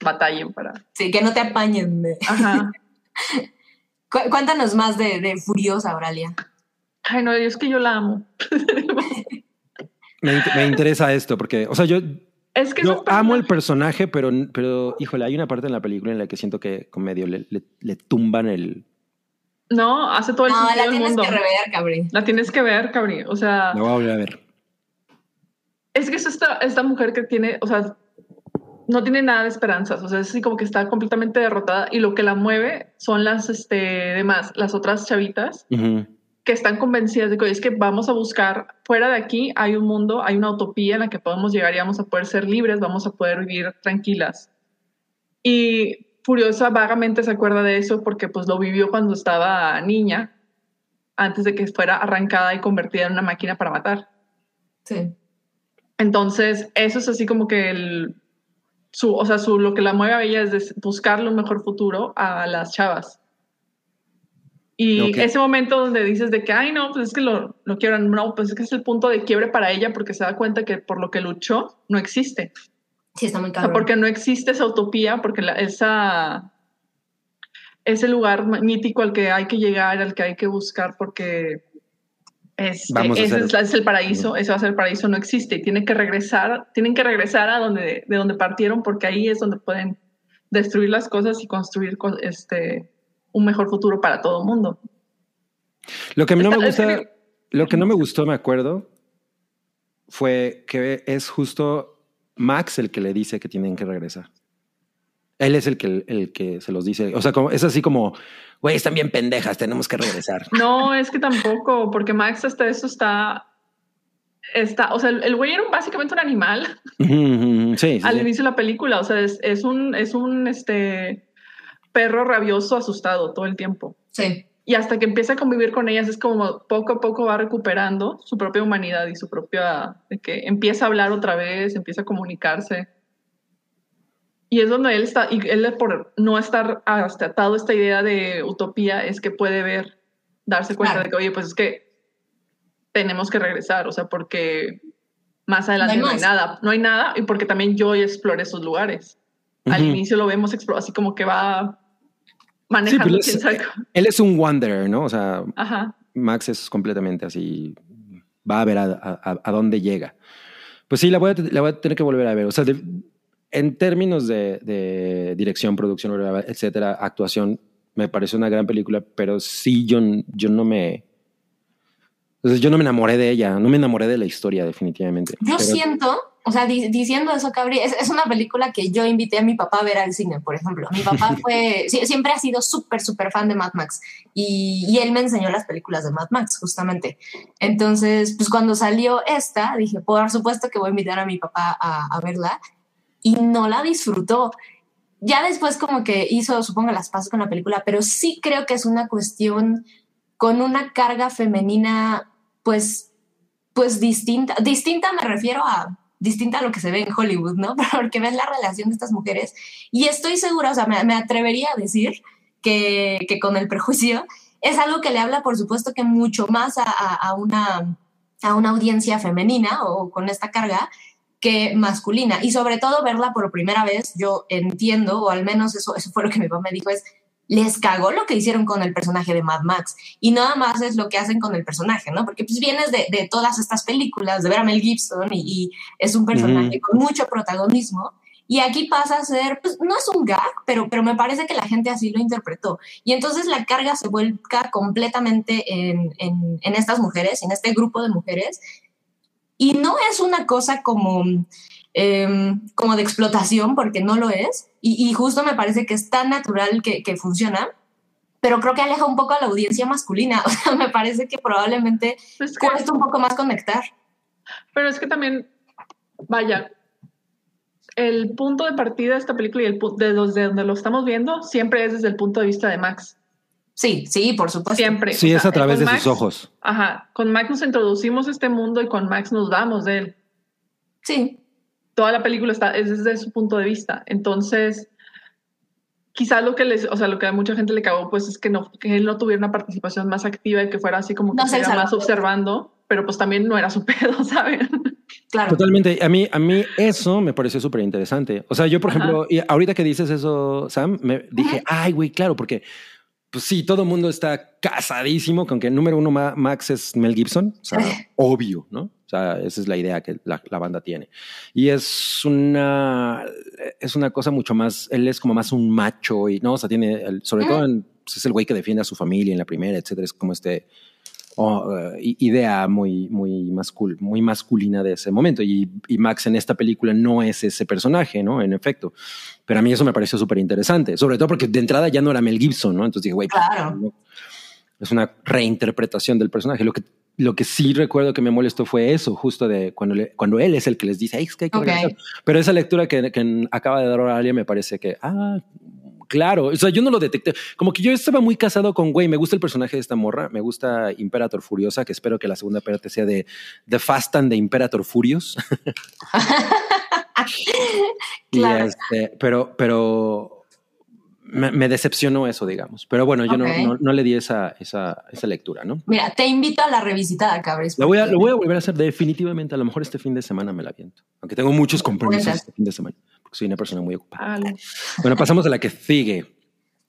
batallen para. Sí, que no te apañen. de- Ajá. Cu- Cuéntanos más de, de Furiosa, Auralia. Ay, no, es que yo la amo. Me, me interesa esto porque, o sea, yo, Es que yo amo el personaje, pero, pero, híjole, hay una parte en la película en la que siento que con medio le, le- le tumban el... No, hace todo el No, sentido la tienes mundo. que rever, cabrí. La tienes que ver, cabrí. O sea, La voy a volver a ver. es que es esta, esta mujer que tiene, o sea, no tiene nada de esperanzas. O sea, es así como que está completamente derrotada y lo que la mueve son las, este, demás, las otras chavitas que están convencidas de que "Oye, es que vamos a buscar fuera de aquí hay un mundo, hay una utopía en la que podemos llegar y vamos a poder ser libres, vamos a poder vivir tranquilas. Y Furiosa vagamente se acuerda de eso porque pues lo vivió cuando estaba niña, antes de que fuera arrancada y convertida en una máquina para matar. Sí. Entonces, eso es así como que el, su, o sea, su, lo que la mueve a ella es de buscarle un mejor futuro a las chavas. Y Ok. ese momento donde dices de que, ay, no, pues es que lo, lo quiero, no, pues es que es el punto de quiebre para ella porque se da cuenta que por lo que luchó no existe. Sí, está muy O sea, porque no existe esa utopía, porque la- esa, ese lugar mítico al que hay que llegar, al que hay que buscar, porque es, Vamos a ese hacer- es, el paraíso, ese va a ser el paraíso, no existe. Y tienen que regresar, tienen que regresar a donde, de donde partieron, porque ahí es donde pueden destruir las cosas y construir co- este, un mejor futuro para todo el mundo. Lo que no me gusta, lo que no me gustó, me acuerdo, fue que es justo Max el que le dice que tienen que regresar. Él es el que, el que se los dice. O sea, como, es así como, güey, están bien pendejas, tenemos que regresar. No, es que tampoco, porque Max hasta eso está, está, o sea, el güey era un- básicamente un animal. Sí, sí, al sí. inicio de la película. O sea, es, es un, es un este, perro rabioso, asustado todo el tiempo. Sí. Y hasta que empieza a convivir con ellas, es como poco a poco va recuperando su propia humanidad y su propia. de que empieza a hablar otra vez, empieza a comunicarse. Y es donde él está, y él por no estar hasta atado a esta idea de utopía, es que puede ver, darse cuenta Claro. de que, oye, pues es que tenemos que regresar, o sea, porque más adelante No no hay hay, más. nada, no hay nada, y porque también yo exploré esos lugares. Al Ujú. inicio lo vemos explo- así como que va Sí, manejando, pero es- quién sabe cómo. Él es un wanderer, ¿no? O sea, Ajá. Max es completamente así. Va a ver a, a- a dónde llega. Pues sí, la voy, a, la voy a tener que volver a ver. O sea, de- en términos de, de dirección, producción, etcétera, actuación, me parece una gran película, pero sí, yo, yo no me. Entonces, yo no me enamoré de ella, no me enamoré de la historia, definitivamente. Yo Pero- siento, o sea, di- diciendo eso, Cabri, es, es una película que yo invité a mi papá a ver al cine, por ejemplo. Mi papá fue, siempre ha sido súper, súper fan de Mad Max y, y él me enseñó las películas de Mad Max, justamente. Entonces, pues cuando salió esta, dije, por supuesto que voy a invitar a mi papá a, a verla y no la disfrutó. Ya después como que hizo, supongo, las pasos con la película, pero sí creo que es una cuestión con una carga femenina, pues, pues distinta. Distinta me refiero a distinta a lo que se ve en Hollywood, ¿no? Porque ves la relación de estas mujeres y estoy segura, o sea, me, me atrevería a decir que, que con el prejuicio es algo que le habla, por supuesto, que mucho más a, a- a una, a una audiencia femenina o con esta carga que masculina. Y sobre todo verla por primera vez, yo entiendo, o al menos eso, eso fue lo que mi papá me dijo, es, les cagó lo que hicieron con el personaje de Mad Max. Y nada más es lo que hacen con el personaje, ¿no? Porque pues vienes de, de todas estas películas, de ver a Mel Gibson y, y es un personaje con mucho protagonismo. Y aquí pasa a ser, pues no es un gag, pero, pero me parece que la gente así lo interpretó. Y entonces la carga se vuelca completamente en, en, en estas mujeres, en este grupo de mujeres. Y no es una cosa como, eh, como de explotación, porque no lo es. Y, y, justo me parece que es tan natural que, que, funciona, pero creo que aleja un poco a la audiencia masculina. O sea, me parece que probablemente es que, cuesta un poco más conectar. Pero es que también, vaya, el punto de partida de esta película y el pu- de desde donde lo estamos viendo siempre es desde el punto de vista de Max. Sí, sí, por supuesto. Siempre. Sí, O es a través de Max- sus ojos. Ajá. Con Max nos introducimos a este mundo y con Max nos damos de él. Sí, Toda la película está, es desde su punto de vista. Entonces, quizás lo que les, o sea, lo que a mucha gente le cagó, pues es que no, que él no tuviera una participación más activa y que fuera así como que No más observando, pero pues también no era su pedo, ¿saben? claro. Totalmente. A mí, a mí eso me pareció súper interesante. O sea, yo, por Ajá. ejemplo, y ahorita que dices eso, Sam, me dije, ay, güey, claro, porque pues sí, todo el mundo está casadísimo con que número uno, Ma- Max es Mel Gibson. O sea, obvio, ¿no? O sea, esa es la idea que la, la banda tiene. Y es una, es una cosa mucho más, él es como más un macho y, ¿no? O sea, tiene, el- sobre todo, en- pues, es el güey que defiende a su familia en la primera, etcétera. Es como este, oh, eh, idea muy, muy, mascul muy masculina de ese momento. Y, y Max en esta película no es ese personaje, ¿no? En efecto. Pero a mí eso me pareció súper interesante, sobre todo porque de entrada ya no era Mel Gibson, ¿no? Entonces dije, güey, pues, Claro. no. es una reinterpretación del personaje. Lo que, lo que sí recuerdo que me molestó fue eso, justo de cuando, le- cuando él es el que les dice, "Ay, es que hay que Ok. regresar". Pero esa lectura que, que acaba de dar Oralia me parece que, ah, claro. O sea, yo no lo detecté. Como que yo estaba muy casado con, güey, me gusta el personaje de esta morra, me gusta Imperator Furiosa, que espero que la segunda parte sea de The Fast and de Imperator Furious. Y, Claro. este, pero, pero me, me decepcionó eso, digamos. Pero bueno, yo no- no, no le di esa, esa, esa lectura, ¿no? Mira, te invito a la revisitada, cabres. Lo voy, a, porque- lo voy a volver a hacer definitivamente. A lo mejor este fin de semana me la viento. Aunque tengo muchos compromisos este fin de semana, porque soy una persona muy ocupada. Bueno, pasamos a la que sigue.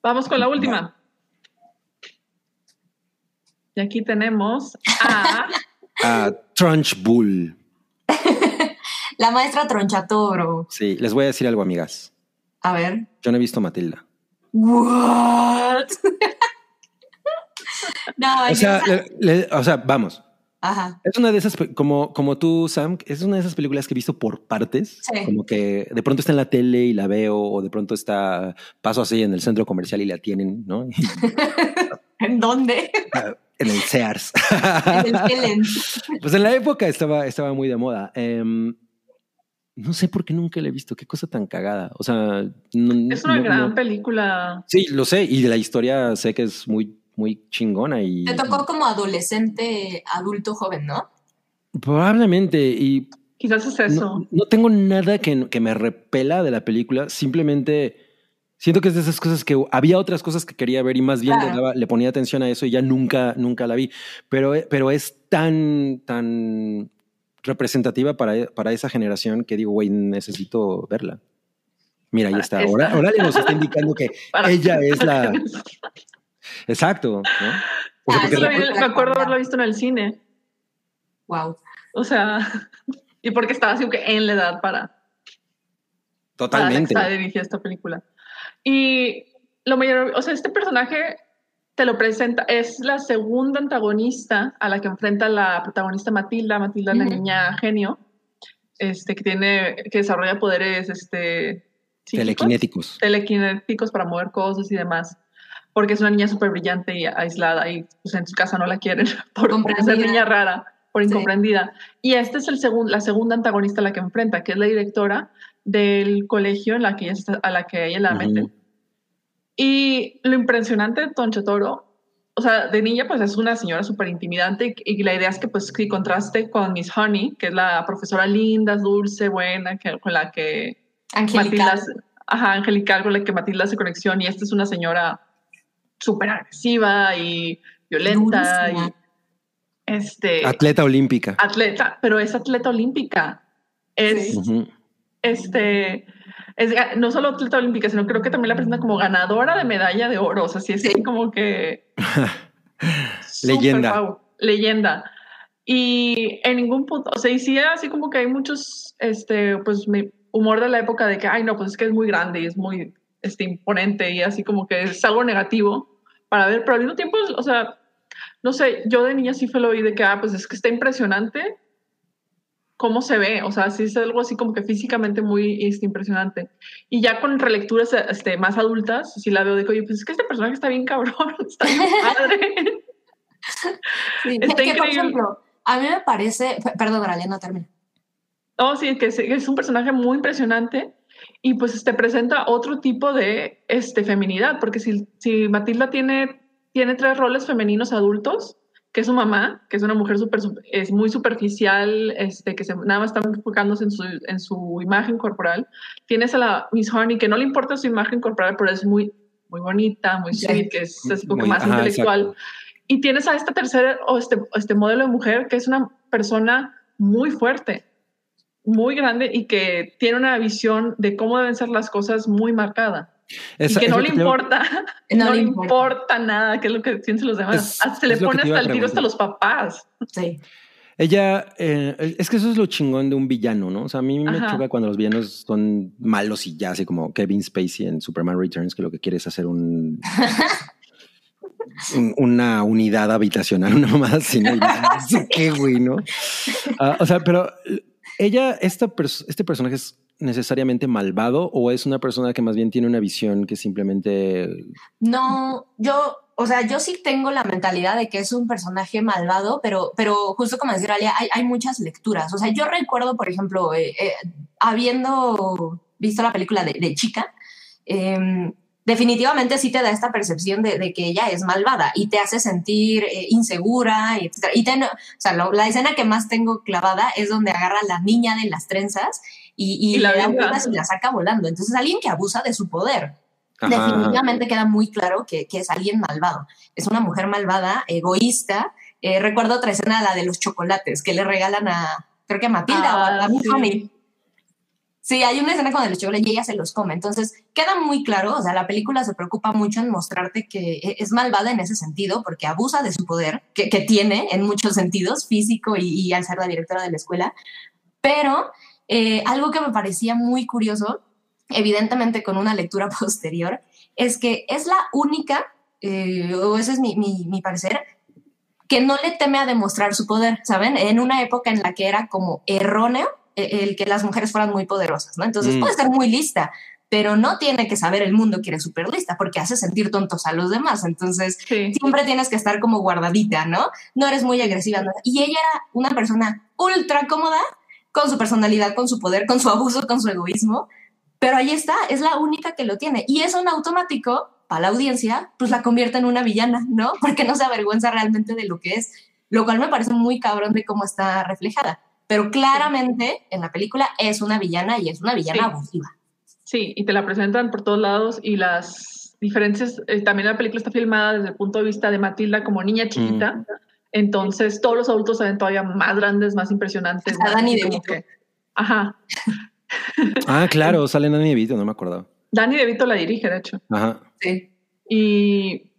Vamos con la última. Y aquí tenemos a A Trunch Bull. La maestra Tronchatoro. Sí, les voy a decir algo, amigas. A ver. Yo no he visto Matilda. What? no, O sea, le- le- o sea, vamos. Ajá. Es una de esas, como, como tú, Sam, es una de esas películas que he visto por partes. Sí. Como que de pronto está en la tele y la veo, o de pronto está, paso así en el centro comercial y la tienen, ¿no? ¿En dónde? en el Sears. En el Helen. pues en la época estaba, estaba muy de moda. Em, no sé por qué nunca la he visto. Qué cosa tan cagada. O sea, no- es una no- gran no- película. Sí, lo sé. Y de la historia sé que es muy, muy chingona y Te tocó como adolescente, adulto, joven, ¿no? probablemente. Y Quizás es eso. No, no tengo nada que, que me repela de la película, simplemente siento que es de esas cosas que había otras cosas que quería ver y más bien le, daba- le ponía atención a eso y ya nunca, nunca la vi. Pero, pero es tan, tan representativa para, para esa generación que digo, güey, necesito verla. Mira, ahí Para está. Ahora, Oralia nos está indicando que Para- ella es la. Exacto. ¿no? O sea, Ah, porque Eso lo la- vi- me acuerdo haberlo visto en el cine. Wow. O sea, y porque estaba así que en la edad para, para totalmente. la que está dirigida esta película. Y lo mayor, o sea, este personaje te lo presenta, es la segunda antagonista a la que enfrenta la protagonista Matilda, Matilda la niña genio, este, que tiene, que desarrolla poderes, este, Telequinéticos. telequinéticos para mover cosas y demás. Porque es una niña súper brillante y aislada y pues, en su casa no la quieren por, por ser niña rara, por Sí. incomprendida. Y esta es el segun- la segunda antagonista a la que enfrenta, que es la directora del colegio en la que ella está- a la que ella la Ujú. meten. Y lo impresionante de Toncho Toro, o sea, de niña pues es una señora súper intimidante y, y la idea es que pues que contraste con Miss Honey, que es la profesora linda, dulce, buena, que, con la que Matilda, Angelical. hace- ajá, angelical con la que Matilda hace conexión y esta es una señora súper agresiva y violenta Durísima. y este Atleta olímpica. atleta, pero es atleta olímpica. Es Sí. Este es no solo atleta olímpica, sino creo que también la presenta como ganadora de medalla de oro, o sea, sí es Sí. como que Leyenda. leyenda. Y en ningún punto, o sea, y sí, así como que hay muchos, este, pues, mi humor de la época de que, ay, no, pues es que es muy grande y es muy, este, imponente y así como que es algo negativo para ver, pero al mismo tiempo, o sea, no sé, yo de niña sí fue lo oí de que, ah, pues es que está impresionante cómo se ve, o sea, sí es algo así como que físicamente muy este, impresionante. Y ya con relecturas este, más adultas, sí la veo que, oye, pues es que este personaje está bien cabrón, está bien padre. Sí, Está que, por ejemplo, a mí me parece, perdón, Oralia, no termina. Oh, sí, que es, que es un personaje muy impresionante y pues te presenta otro tipo de este, feminidad, porque si, si Matilda tiene, tiene tres roles femeninos adultos, que es su mamá, que es una mujer super, es muy superficial, este, que se, nada más está enfocándose en su, en su imagen corporal. Tienes a la Miss Honey, que no le importa su imagen corporal, pero es muy, muy bonita, muy sweet, que es como Muy- más ajá, intelectual. exacto. Y tienes a esta tercera, o este, este modelo de mujer, que es una persona muy fuerte, muy grande y que tiene una visión de cómo deben ser las cosas muy marcada. Es- y que no le que iba- importa, No no, le importa. importa nada qué es lo que piensan los demás. Es- Hasta se le que pone hasta el tiro hasta los papás. Sí. Ella, eh, es que eso es lo chingón de un villano, ¿no? O sea, a mí me Ajá. choca cuando los villanos son malos y ya, así como Kevin Spacey en Superman Returns, que lo que quiere es hacer un, un- una unidad habitacional, una mamada así, ¿no? Y no sé qué, güey, ¿no? Ah, o sea, pero ella, esta pers- este personaje es necesariamente malvado o es una persona que más bien tiene una visión que simplemente No, yo, o sea, yo sí tengo la mentalidad de que es un personaje malvado, pero, pero justo como decía Alia, hay, hay muchas lecturas. O sea, yo recuerdo, por ejemplo, eh, eh, habiendo visto la película de, Chica, em, definitivamente sí te da esta percepción de, que ella es malvada y te hace sentir eh, insegura, etcétera. Y o sea, la escena que más tengo clavada es donde agarra a la niña de las trenzas y, y, Y la le da vueltas y la saca volando. Entonces, alguien que abusa de su poder. Ajá. Definitivamente queda muy claro que, que es alguien malvado. Es una mujer malvada, egoísta. Eh, recuerdo otra escena, la de los chocolates, que le regalan a, creo que a Matilda o a Ah, la Miss sí. Sí, hay una escena con los chocolates y ella se los come. Entonces, queda muy claro, o sea, la película se preocupa mucho en mostrarte que e- es malvada en ese sentido, porque abusa de su poder, que, que tiene en muchos sentidos, físico y, y al ser la directora de la escuela. Pero eh, algo que me parecía muy curioso, evidentemente con una lectura posterior, es que es la única, eh, o ese es mi, mi, mi parecer, que no le teme a demostrar su poder, ¿saben? En una época en la que era como erróneo eh, el que las mujeres fueran muy poderosas, ¿no? Entonces Mm. puede ser muy lista, pero no tiene que saber el mundo que eres súper lista, porque hace sentir tontos a los demás. Entonces, Sí. siempre tienes que estar como guardadita, ¿no? No eres muy agresiva. ¿no? Y ella era una persona ultra cómoda con su personalidad, con su poder, con su abuso, con su egoísmo. Pero ahí está, es la única que lo tiene. Y eso en automático, para la audiencia, pues la convierte en una villana, ¿no? Porque no se avergüenza realmente de lo que es. Lo cual me parece muy cabrón de cómo está reflejada. Pero claramente en la película es una villana y es una villana Sí. abusiva. Sí, y te la presentan por todos lados y las diferencias, eh, también la película está filmada desde el punto de vista de Matilda como niña chiquita, entonces todos los adultos se ven todavía más grandes, más impresionantes. Hasta más como DeVito. que- Ajá, Ah, claro, sale Danny DeVito, no me acordaba. Danny DeVito la dirige, de hecho. Ajá. Sí. Y,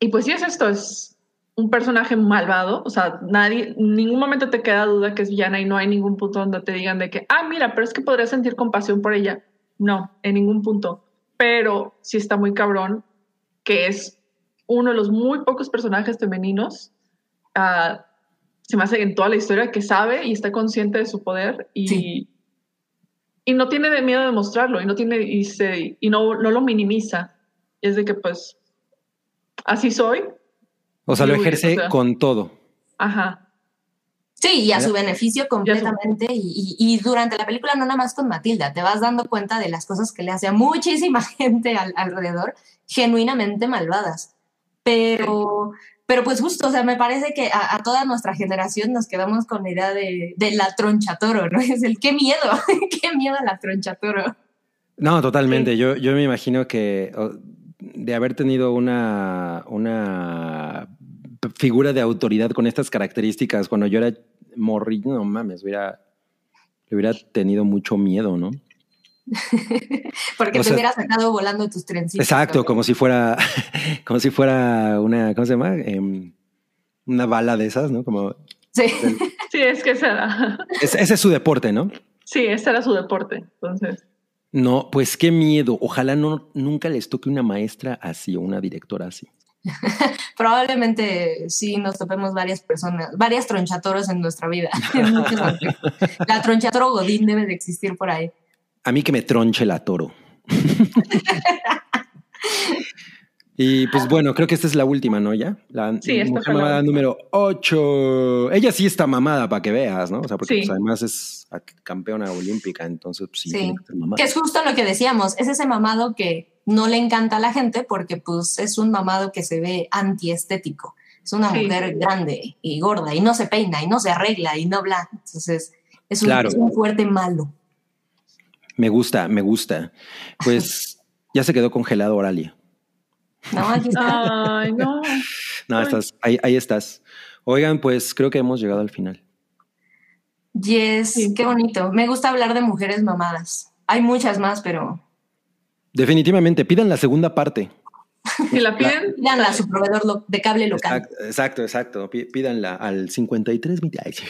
y pues sí es esto, es un personaje malvado, o sea, nadie, en ningún momento te queda duda que es villana y no hay ningún punto donde te digan de que, ah, mira, pero es que podría sentir compasión por ella. No, en ningún punto. Pero sí está muy cabrón que es uno de los muy pocos personajes femeninos, ah, se me hace en toda la historia, que sabe y está consciente de su poder y, Sí. y no tiene de miedo de mostrarlo y no tiene y, se, y no, no lo minimiza. Es de que pues así soy. O sea, lo ejerce o sea. con todo. Ajá. Sí, y a su beneficio completamente. Y, y- y durante la película, no nada más con Matilda, te vas dando cuenta de las cosas que le hace a muchísima gente al- alrededor, genuinamente malvadas. Pero, pero pues justo, o sea, me parece que a, a toda nuestra generación nos quedamos con la idea de, de la tronchatoro, ¿no? Es el qué miedo, qué miedo a la tronchatoro. No, totalmente. Yo, yo me imagino que de haber tenido una, una figura de autoridad con estas características cuando yo era morrillo, no mames, hubiera, hubiera tenido mucho miedo, ¿no? Porque O te sea- hubieras sacado volando tus trencitos. Exacto, ¿no? como si fuera, como si fuera una, ¿cómo se llama? Em, una bala de esas, ¿no? Como Sí. Sí, es que ese era, ese, ese es su deporte, ¿no? sí, ese era su deporte. Entonces, No, pues qué miedo. Ojalá no nunca les toque una maestra así o una directora así. Probablemente sí nos topemos varias personas, varias tronchatoros en nuestra vida. en. La tronchatoro Godín debe de existir por ahí. A mí que me tronche la toro. Y pues bueno, creo que esta es la última, ¿no? Ya. La Sí, esta mujer la mamada última. número 8. Ella sí está mamada para que veas, ¿no? O sea, porque Sí. pues, además es campeona olímpica, entonces pues, sí, Sí. tiene que ser mamada. Que es justo lo que decíamos, es ese mamado que no le encanta a la gente porque pues es un mamado que se ve antiestético. Es una Sí. mujer grande y gorda y no se peina y no se arregla y no bla. Entonces es un, Claro. es un fuerte malo. Me gusta, me gusta. Pues ya se quedó congelado Oralia. No, aquí está. Ay, no. No, estás, ahí, ahí estás. Oigan, pues creo que hemos llegado al final. Yes, Sí. qué bonito. Me gusta hablar de mujeres mamadas. Hay muchas más, pero Definitivamente, pidan la segunda parte. Si la piden, pídanla a su proveedor de cable local. Exacto, exacto, exacto. Pí- Pídanla al 53. Ay, sí.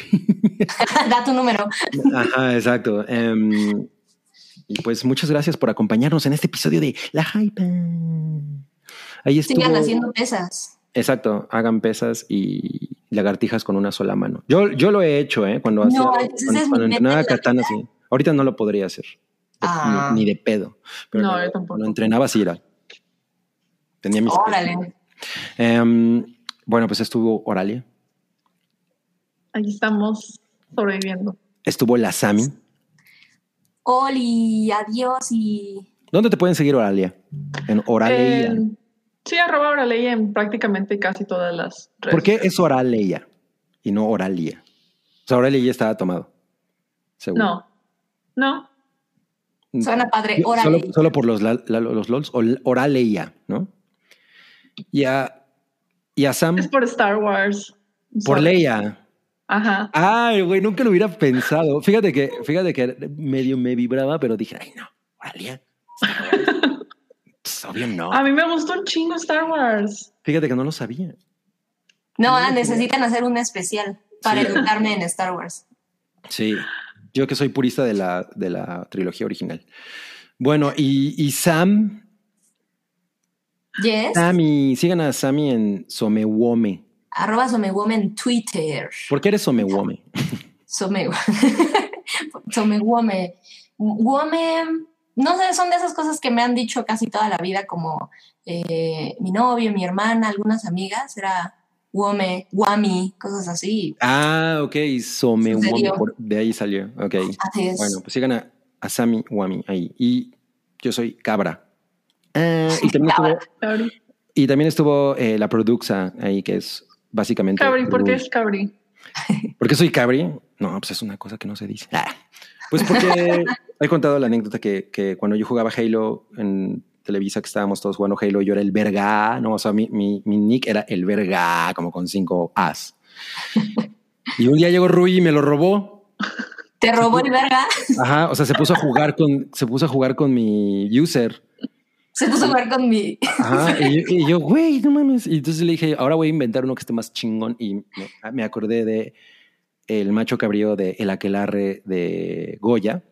da tu número. Ajá, exacto. Em, y pues muchas gracias por acompañarnos en este episodio de La Hype. Ahí estuvo. Sigan haciendo pesas. Exacto, hagan pesas y lagartijas con una sola mano. Yo, yo lo he hecho, ¿eh? Cuando, No, hacía, ese cuando, entrenaba katana, sí. Ahorita no lo podría hacer. Ah. Ni, ni de pedo. Pero No, cuando- yo tampoco. Cuando entrenaba, sí era. Tenía mis. Órale. Em, bueno, pues estuvo Oralia, aquí estamos sobreviviendo. estuvo la Sami. Oli, adiós y ¿Dónde te pueden seguir Oralia? En Oralia. Eh, sí, arroba Oraley en prácticamente casi todas las redes. ¿Por qué es Oralia y no Oralia? O sea, Oralia ya estaba tomado. Seguro. No, no. suena padre. Órale. Solo, solo por los, la- la- los LOLs, Ol- Oraleia, ¿no? Y a, y a Sam Es por Star Wars. por Sorry. Leia. Ajá. Ay, güey, nunca lo hubiera pensado. Fíjate que, fíjate que medio me vibraba, pero dije, ay, no, Oralia. Pues, obvio no. A mí me gustó un chingo Star Wars. Fíjate que no lo sabía. No, ah, necesitan hacer un especial para Sí. educarme en Star Wars. Sí, yo que soy purista de la, de la trilogía original. Bueno, y, y Sam, Yes. Sammy, sigan a Sammy en Somewome. Arroba Somewome en Twitter. ¿Por qué eres Somewome? Some... Somewome. Wome. No sé, son de esas cosas que me han dicho casi toda la vida, como eh, mi novio, mi hermana, algunas amigas. Era Wome, Wami, cosas así. Ah, ok, Somewome, de ahí salió. Ok, Así es. bueno, pues sigan a, a Sammy Wami ahí. Y yo soy Cabra. Ah, y también estuvo, y también estuvo eh, la Produxa ahí, que es básicamente... Cabri, ¿por qué es Cabri? ¿Por qué soy cabri? No, pues es una cosa que no se dice. Ah, Pues porque he contado la anécdota que, que cuando yo jugaba Halo en Televisa, que estábamos todos jugando Halo, yo era el verga, ¿no? O sea, mi, mi, mi nick era el verga, como con cinco As. Y un día llegó Rui y me lo robó. Te robó el verga. Ajá, o sea, se puso a jugar con, se puso a jugar con mi user. Se puso a jugar con mi. Ajá, y yo, güey, no mames. Y entonces le dije, ahora voy a inventar uno que esté más chingón. Y me, me acordé de el macho cabrío de El Aquelarre de Goya.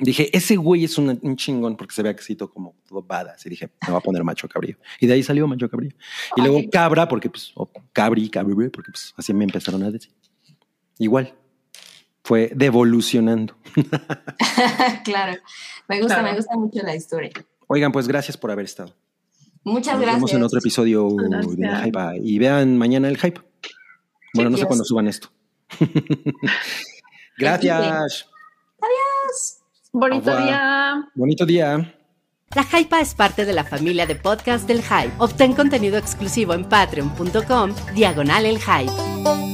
Dije, ese güey es un, un chingón porque se ve axito como todo badass. Y dije, me va a poner macho cabrío. Y de ahí salió macho cabrío. Y luego cabra, porque pues, o cabri, cabri, porque pues así me empezaron a decir. Igual. Fue devolucionando. claro. Me gusta, Claro. me gusta mucho la historia. Oigan, pues gracias por haber estado. Muchas Nos vemos gracias. en otro episodio Gracias. de la Hype. Y vean mañana el Hype. Bueno, no sé cuándo suban esto. Gracias. Bonito Au revoir. día. Bonito día. La Hypa es parte de la familia de podcast del Hype. Obtén contenido exclusivo en patreon.com, diagonal el Hype.